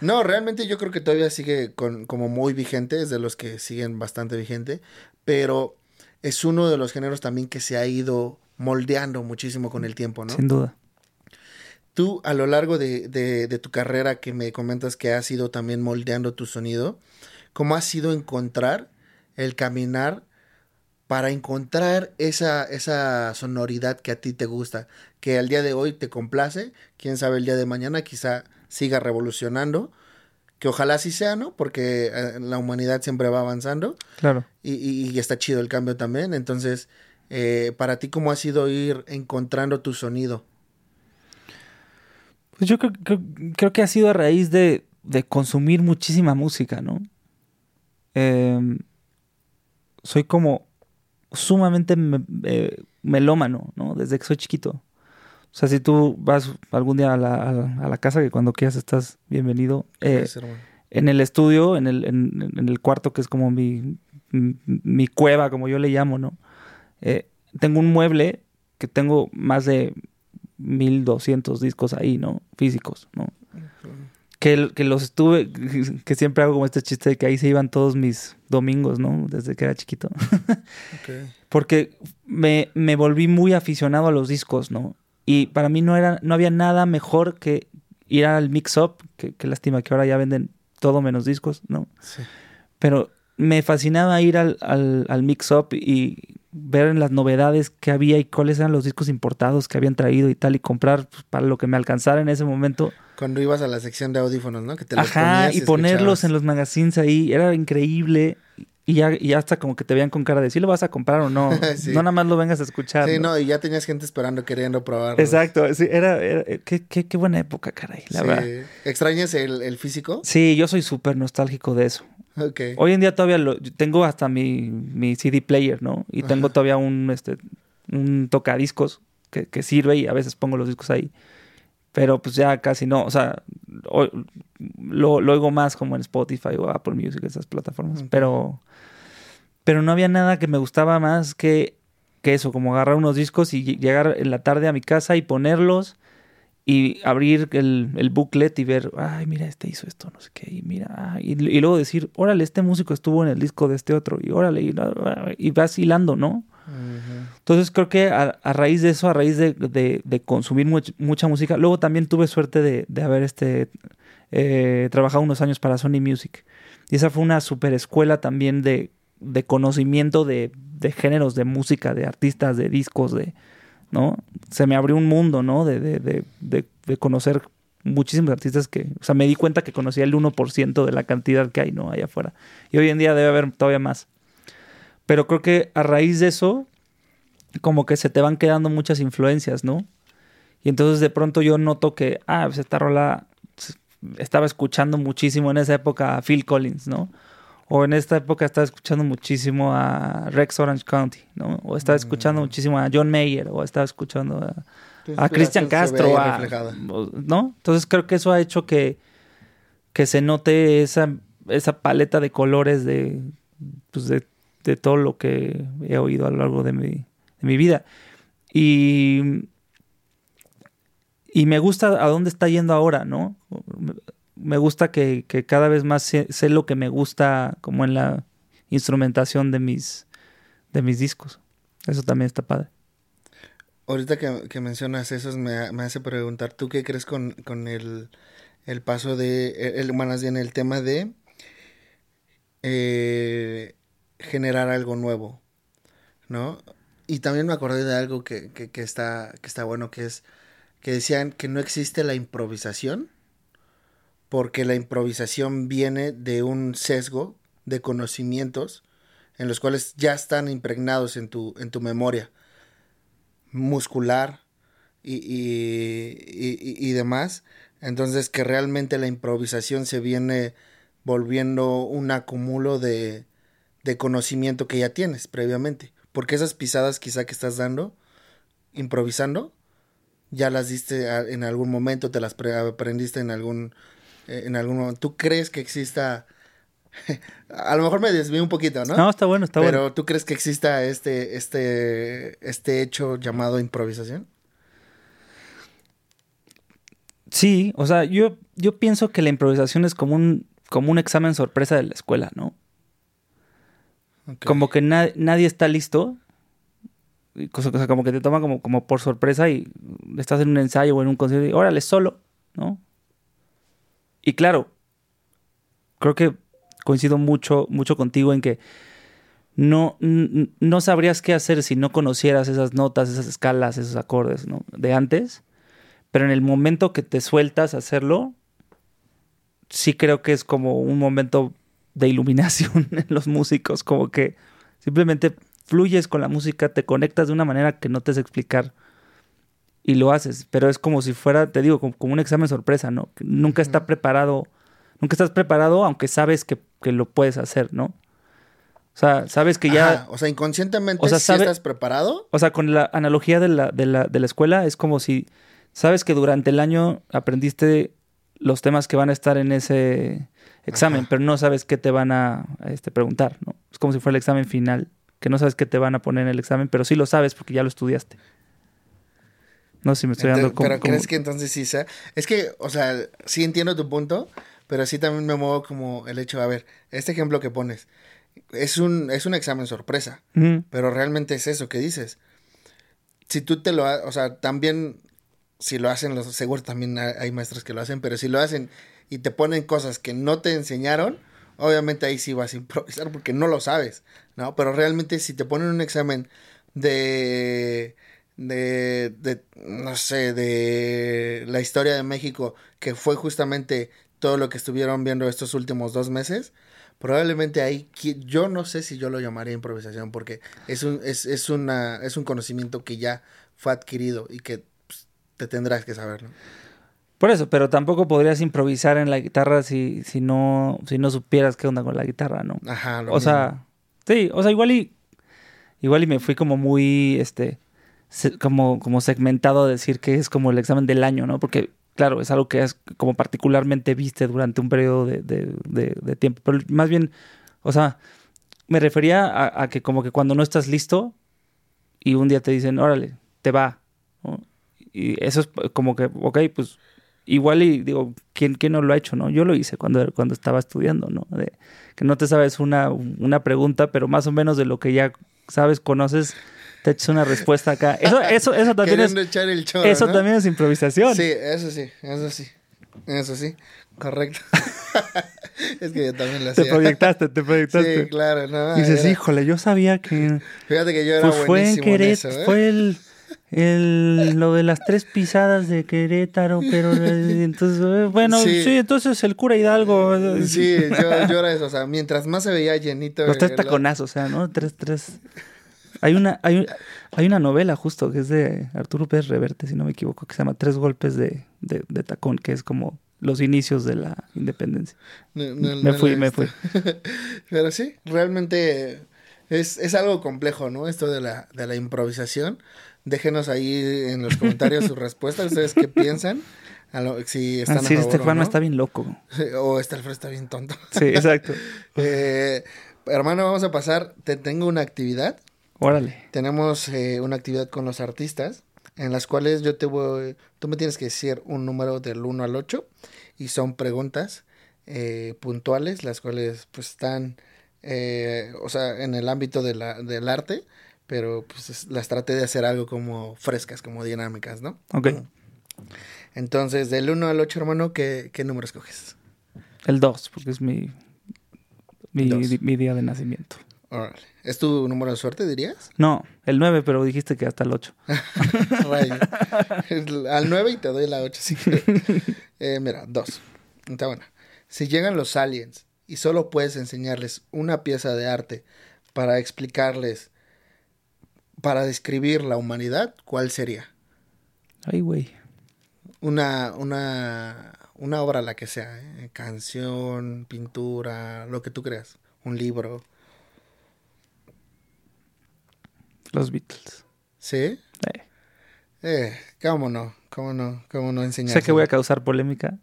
no, realmente yo creo que todavía sigue con, como muy vigente, es de los que siguen bastante vigente, pero es uno de los géneros también que se ha ido moldeando muchísimo con el tiempo, ¿no? Sin duda. Tú a lo largo de, de, tu carrera que me comentas que has ido también moldeando tu sonido, ¿cómo has sido encontrar el caminar para encontrar esa, esa sonoridad que a ti te gusta, que al día de hoy te complace, quién sabe el día de mañana quizá siga revolucionando, que ojalá así sea, ¿no? Porque eh, la humanidad siempre va avanzando. Claro. Y, y, está chido el cambio también. Entonces, eh, para ti, ¿cómo ha sido ir encontrando tu sonido? Pues yo creo, creo, que ha sido a raíz de, de consumir muchísima música, ¿no? Em, soy como sumamente eh, melómano, ¿no? Desde que soy chiquito. O sea, si tú vas algún día a la, a la, casa, que cuando quieras estás bienvenido. Eh, en el estudio, en el, en, el cuarto que es como mi, mi, cueva, como yo le llamo, ¿no? Eh, tengo un mueble que tengo más de 1200 discos ahí, ¿no? Físicos, ¿no? Que, que, los estuve, que siempre hago como este chiste de que ahí se iban todos mis domingos, ¿no? Desde que era chiquito. Porque me, me, volví muy aficionado a los discos, ¿no? Y para mí no, era, no había nada mejor que ir al mix-up, que, que, lástima que ahora ya venden todo menos discos, ¿no? Sí. Pero me fascinaba ir al, al, al mix-up y ver las novedades que había y cuáles eran los discos importados que habían traído y tal y comprar pues, para lo que me alcanzara en ese momento. Cuando ibas a la sección de audífonos, ¿no? Que te los Ajá, y, ponerlos en los magazines ahí, era increíble. Y ya, y hasta como que te veían con cara de si lo vas a comprar o no. No nada más lo vengas a escuchar. Sí, ¿no? y ya tenías gente esperando, queriendo probarlo. Exacto, sí, era, qué, qué, qué, buena época, caray, la sí. verdad. ¿Extrañas el, el físico? Sí, yo soy súper nostálgico de eso. Okay. Hoy en día todavía lo, tengo hasta mi, mi CD player, ¿no? Y tengo todavía un, este, un tocadiscos que, que sirve y a veces pongo los discos ahí. Pero pues ya casi no, o sea, lo, lo oigo más como en Spotify o Apple Music, esas plataformas. Pero, pero no había nada que me gustaba más que, que eso, como agarrar unos discos y llegar en la tarde a mi casa y ponerlos y abrir el, el, booklet y ver, ay, mira, este hizo esto, no sé qué, y mira, y, luego decir, órale, este músico estuvo en el disco de este otro, y órale, y, y vas hilando, ¿no? Entonces creo que a, raíz de eso, a raíz de, consumir mucha música, luego también tuve suerte de, haber este, eh, trabajado unos años para Sony Music. Y esa fue una super escuela también de, conocimiento de, géneros de música, de artistas, de discos, de, ¿no? Se me abrió un mundo, ¿no? De, conocer muchísimos artistas que, o sea, me di cuenta que conocía el 1% de la cantidad que hay, ¿no? Allá afuera. Y hoy en día debe haber todavía más. Pero creo que a raíz de eso, como que se te van quedando muchas influencias, ¿no? Y entonces de pronto yo noto que, ah, pues esta rola estaba escuchando muchísimo en esa época a Phil Collins, ¿no? o en esta época estaba escuchando muchísimo a Rex Orange County, ¿no? O estaba escuchando mm. muchísimo a John Mayer, o estaba escuchando a, Cristian Castro, ¿no? Entonces creo que eso ha hecho que, que se note esa, esa paleta de colores de, pues de, de, todo lo que he oído a lo largo de mi, de mi vida. Y, y me gusta a dónde está yendo ahora, ¿no? me gusta que, cada vez más sé, lo que me gusta como en la instrumentación de mis, de mis discos. Eso también está padre. Ahorita que, mencionas eso me, hace preguntar, ¿tú qué crees con, el, paso de, el, más bien el tema de eh, generar algo nuevo, ¿no? Y también me acordé de algo que, que, está, que está bueno, que es que decían que no existe la improvisación, porque la improvisación viene de un sesgo de conocimientos en los cuales ya están impregnados en tu, en tu memoria muscular y, y, demás. Entonces que realmente la improvisación se viene volviendo un acumulo de, de conocimiento que ya tienes previamente. Porque esas pisadas quizá que estás dando, improvisando, ya las diste en algún momento, te las aprendiste en algún eh, en algún momento. ¿Tú crees que exista... A lo mejor me desvío un poquito, ¿no? No, está bueno, está bueno. Pero ¿tú crees que exista este, este, este hecho llamado improvisación? Sí, o sea, yo, yo pienso que la improvisación es como un, como un examen sorpresa de la escuela, ¿no? Como que nadie está listo. O sea, como que te toma como, como por sorpresa y estás en un ensayo o en un concierto y órale, solo, ¿no? Y claro, creo que coincido mucho, mucho contigo en que no, no sabrías qué hacer si no conocieras esas notas, esas escalas, esos acordes, ¿no? De antes. Pero en el momento que te sueltas a hacerlo, sí creo que es como un momento de iluminación en los músicos, como que simplemente fluyes con la música, te conectas de una manera que no te sé explicar. y lo haces, pero es como si fuera, te digo, como, como un examen sorpresa, ¿no? Nunca está preparado, nunca estás preparado aunque sabes que, que, lo puedes hacer, ¿no? O sea, sabes que ya... Ajá, o sea, inconscientemente o sea, sabe, estás preparado. O sea, con la analogía de la, de, la, de la escuela es como si sabes que durante el año aprendiste los temas que van a estar en ese examen, Ajá. pero no sabes qué te van a, este, preguntar, ¿no? Es como si fuera el examen final, que no sabes qué te van a poner en el examen, pero sí lo sabes porque ya lo estudiaste. No sé si me estoy dando como, Pero crees que entonces sí sea. Es que, o sea, sí entiendo tu punto, pero sí también me muevo como el hecho, a ver, este ejemplo que pones, es un, es un examen sorpresa, uh -huh. pero realmente es eso que dices. Si tú te lo, o sea, también, si lo hacen, los, seguro también hay maestros que lo hacen, pero si lo hacen y te ponen cosas que no te enseñaron, obviamente ahí sí vas a improvisar porque no lo sabes, ¿no? Pero realmente si te ponen un examen de de, de, no sé, de la historia de México, que fue justamente todo lo que estuvieron viendo estos últimos dos meses, probablemente ahí, yo no sé si yo lo llamaría improvisación, porque es un, es, es una, es un conocimiento que ya fue adquirido y que pues, te tendrás que saber, ¿no? Por eso, pero tampoco podrías improvisar en la guitarra si, si no, si no supieras qué onda con la guitarra, ¿no? Ajá, lo O mismo. sea, sí, o sea, igual y, igual y me fui como muy, este, como, como segmentado a decir que es como el examen del año, ¿no? Porque, claro, es algo que es como particularmente viste durante un periodo de, de, de, de tiempo. Pero más bien, o sea, me refería a, a, que como que cuando no estás listo y un día te dicen, órale, te va. ¿no? Y eso es como que, ok, pues igual y digo, ¿quién, ¿quién no lo ha hecho, no? Yo lo hice cuando, cuando estaba estudiando, ¿no? De, que no te sabes una, una pregunta, pero más o menos de lo que ya sabes, conoces te echas una respuesta acá. Eso, eso, eso también es. Choro, eso ¿no? también es improvisación. Sí, eso sí, eso sí. Eso sí, correcto. es que yo también lo hacía. Te proyectaste, te proyectaste. Sí, claro, no. Y dices, era... híjole, yo sabía que. Fíjate que yo era pues fue en Querétaro, eso, ¿eh? fue el, el, lo de las tres pisadas de Querétaro, pero entonces, bueno, sí, sí entonces el cura Hidalgo. Sí, yo, yo, era eso, o sea, mientras más se veía llenito. Los tres taconazos, o sea, ¿no? Tres, tres. Hay una, hay, hay una novela justo que es de Arturo Pérez Reverte, si no me equivoco, que se llama Tres golpes de, de, de tacón, que es como los inicios de la independencia. No, no, me fui, me fui. Pero sí, realmente es, es algo complejo, ¿no? Esto de la, de la improvisación. Déjenos ahí en los comentarios sus respuestas, ustedes qué piensan. A lo, si están sí, a favor este Juan no. está bien loco. O este Alfredo está bien tonto. Sí, exacto. eh, hermano, vamos a pasar. Te tengo una actividad. Órale. Tenemos eh, una actividad con los artistas en las cuales yo te voy, tú me tienes que decir un número del 1 al 8 y son preguntas eh, puntuales, las cuales pues están, eh, o sea, en el ámbito de la, del arte, pero pues las traté de hacer algo como frescas, como dinámicas, ¿no? Ok. Entonces, del 1 al 8, hermano, ¿qué, qué número escoges? El 2, porque es mi, mi, mi día de nacimiento. ¿Es tu número de suerte, dirías? No, el 9, pero dijiste que hasta el 8. Al 9 y te doy la 8. Sí. eh, mira, 2. Está buena. Si llegan los aliens y solo puedes enseñarles una pieza de arte para explicarles, para describir la humanidad, ¿cuál sería? Ay, güey. Una, una, una obra, la que sea, ¿eh? canción, pintura, lo que tú creas, un libro. Los Beatles. ¿Sí? Eh. Eh, cómo no, cómo no, cómo no enseñar. Sé que voy a causar polémica,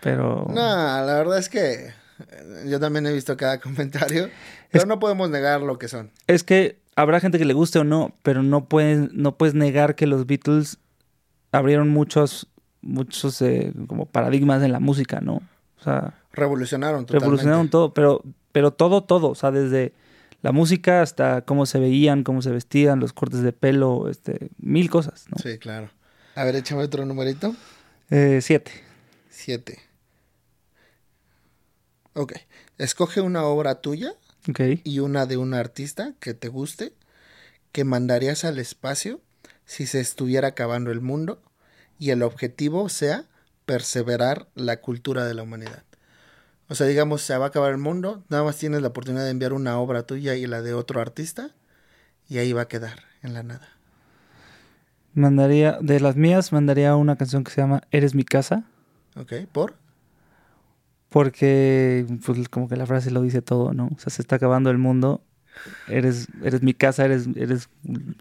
pero... No, la verdad es que yo también he visto cada comentario, pero es... no podemos negar lo que son. Es que habrá gente que le guste o no, pero no puedes, no puedes negar que los Beatles abrieron muchos, muchos eh, como paradigmas en la música, ¿no? O sea... Revolucionaron totalmente. Revolucionaron todo, pero, pero todo, todo, o sea, desde la música hasta cómo se veían, cómo se vestían, los cortes de pelo, este, mil cosas, ¿no? Sí, claro. A ver, échame otro numerito. Eh, siete. Siete. Ok. Escoge una obra tuya okay. y una de un artista que te guste, que mandarías al espacio si se estuviera acabando el mundo y el objetivo sea perseverar la cultura de la humanidad. O sea, digamos, se va a acabar el mundo, nada más tienes la oportunidad de enviar una obra tuya y la de otro artista, y ahí va a quedar en la nada. Mandaría, de las mías, mandaría una canción que se llama Eres mi casa. Ok, ¿por? Porque, pues, como que la frase lo dice todo, ¿no? O sea, se está acabando el mundo. Eres, eres mi casa, eres, eres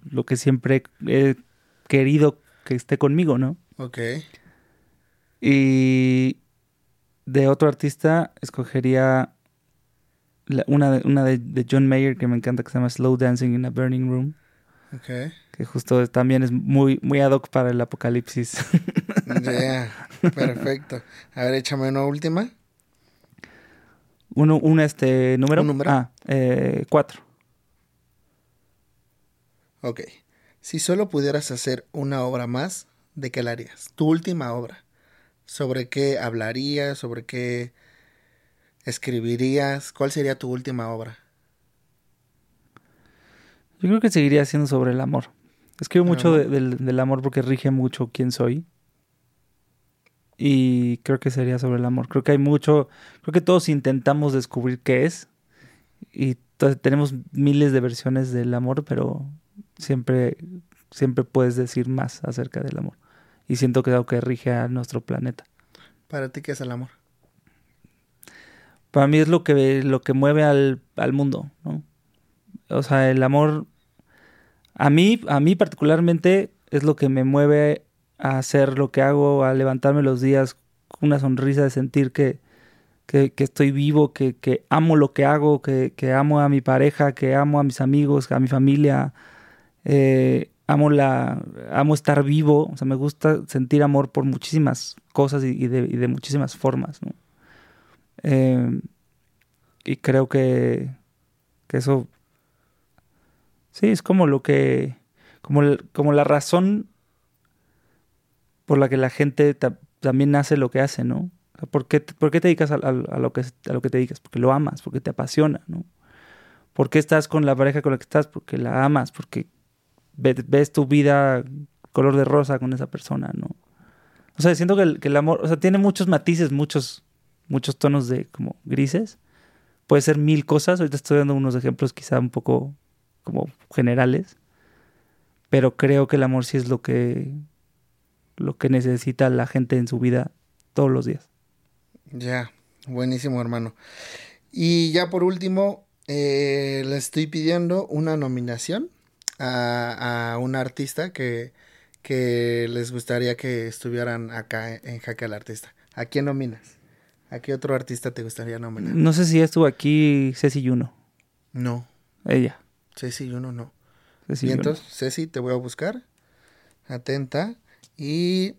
lo que siempre he querido que esté conmigo, ¿no? Ok. Y de otro artista escogería una, de, una de, John Mayer que me encanta que se llama Slow Dancing in a Burning Room. Ok. Que justo también es muy, muy ad hoc para el apocalipsis. Ya, perfecto. A ver, échame una última. Un este número. ¿Un número? Ah, eh, cuatro. Ok. Si solo pudieras hacer una obra más, ¿de qué la harías? Tu última obra. ¿Sobre qué hablarías? ¿Sobre qué escribirías? ¿Cuál sería tu última obra? Yo creo que seguiría siendo sobre el amor. Escribo mucho del, amor porque rige mucho quién soy. Y creo que sería sobre el amor. Creo que hay mucho, creo que todos intentamos descubrir qué es. Y tenemos miles de versiones del amor, pero siempre, siempre puedes decir más acerca del amor. Y siento que es algo que rige a nuestro planeta. ¿Para ti qué es el amor? Para mí es lo que, lo que mueve al, al mundo, ¿no? O sea, el amor, a mí, a mí particularmente, es lo que me mueve a hacer lo que hago, a levantarme los días con una sonrisa de sentir que, que, estoy vivo, que, amo lo que hago, que, amo a mi pareja, que amo a mis amigos, a mi familia, eh, amo, la, amo estar vivo, o sea, me gusta sentir amor por muchísimas cosas y, de, y de, muchísimas formas, ¿no? Eh, y creo que, que eso, sí, es como lo que, como, como la razón por la que la gente también hace lo que hace, ¿no? ¿por, qué, ¿Por qué te dedicas a, lo que, a lo que te dedicas? Porque lo amas, porque te apasiona, ¿no? ¿Por qué estás con la pareja con la que estás? Porque la amas, porque ves, tu vida color de rosa con esa persona, ¿no? O sea, siento que el, que el, amor, o sea, tiene muchos matices, muchos, muchos tonos de como grises. Puede ser mil cosas. Ahorita estoy dando unos ejemplos quizá un poco como generales. Pero creo que el amor sí es lo que, lo que necesita la gente en su vida todos los días. Ya, buenísimo hermano. Y ya por último, eh, le estoy pidiendo una nominación a, un artista que, que les gustaría que estuvieran acá en Jaque al Artista. ¿A quién nominas? ¿A qué otro artista te gustaría nominar? No sé si estuvo aquí Ceci Yuno. No. Ella. Ceci Yuno no. Ceci entonces, Ceci, te voy a buscar. Atenta. Y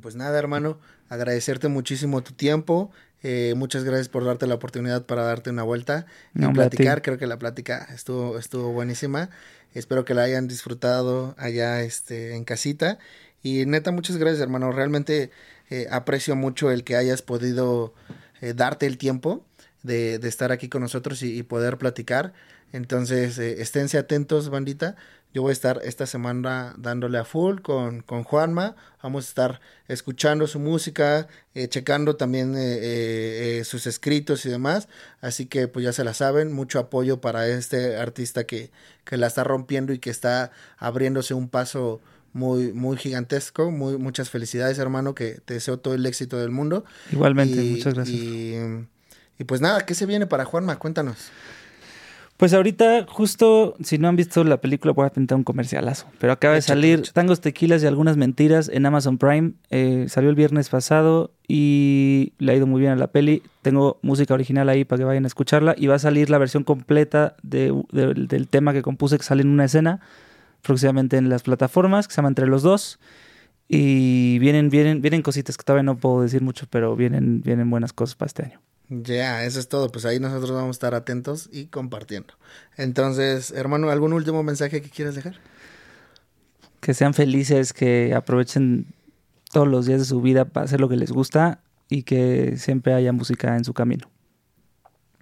pues nada, hermano, agradecerte muchísimo tu tiempo. Eh, muchas gracias por darte la oportunidad para darte una vuelta y platicar. Creo que la plática estuvo, estuvo buenísima. Espero que la hayan disfrutado allá este, en casita. Y neta, muchas gracias, hermano. Realmente eh, aprecio mucho el que hayas podido eh, darte el tiempo de, de, estar aquí con nosotros y, poder platicar. Entonces, eh, esténse atentos, bandita. Yo voy a estar esta semana dándole a full con, con Juanma. Vamos a estar escuchando su música, eh, checando también eh, eh, sus escritos y demás. Así que pues ya se la saben. Mucho apoyo para este artista que, que la está rompiendo y que está abriéndose un paso muy, muy gigantesco. Muy, muchas felicidades, hermano, que te deseo todo el éxito del mundo. Igualmente, muchas gracias. Y, y pues nada, ¿qué se viene para Juanma? Cuéntanos. Pues ahorita, justo, si no han visto la película, voy a pintar un comercialazo. Pero acaba de salir Tangos, Tequilas y Algunas Mentiras en Amazon Prime. Eh, salió el viernes pasado y le ha ido muy bien a la peli. Tengo música original ahí para que vayan a escucharla. Y va a salir la versión completa del tema que compuse, que sale en una escena, próximamente en las plataformas, que se llama Entre los Dos. Y vienen, vienen, vienen cositas que todavía no puedo decir mucho, pero vienen, vienen buenas cosas para este año. Ya, eso es todo. Pues ahí nosotros vamos a estar atentos y compartiendo. Entonces, hermano, ¿algún último mensaje que quieras dejar? Que sean felices, que aprovechen todos los días de su vida para hacer lo que les gusta y que siempre haya música en su camino.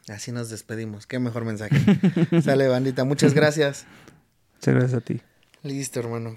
Así nos despedimos. Qué mejor mensaje. Sale, bandita. Muchas gracias. Muchas gracias a ti. Listo, hermano.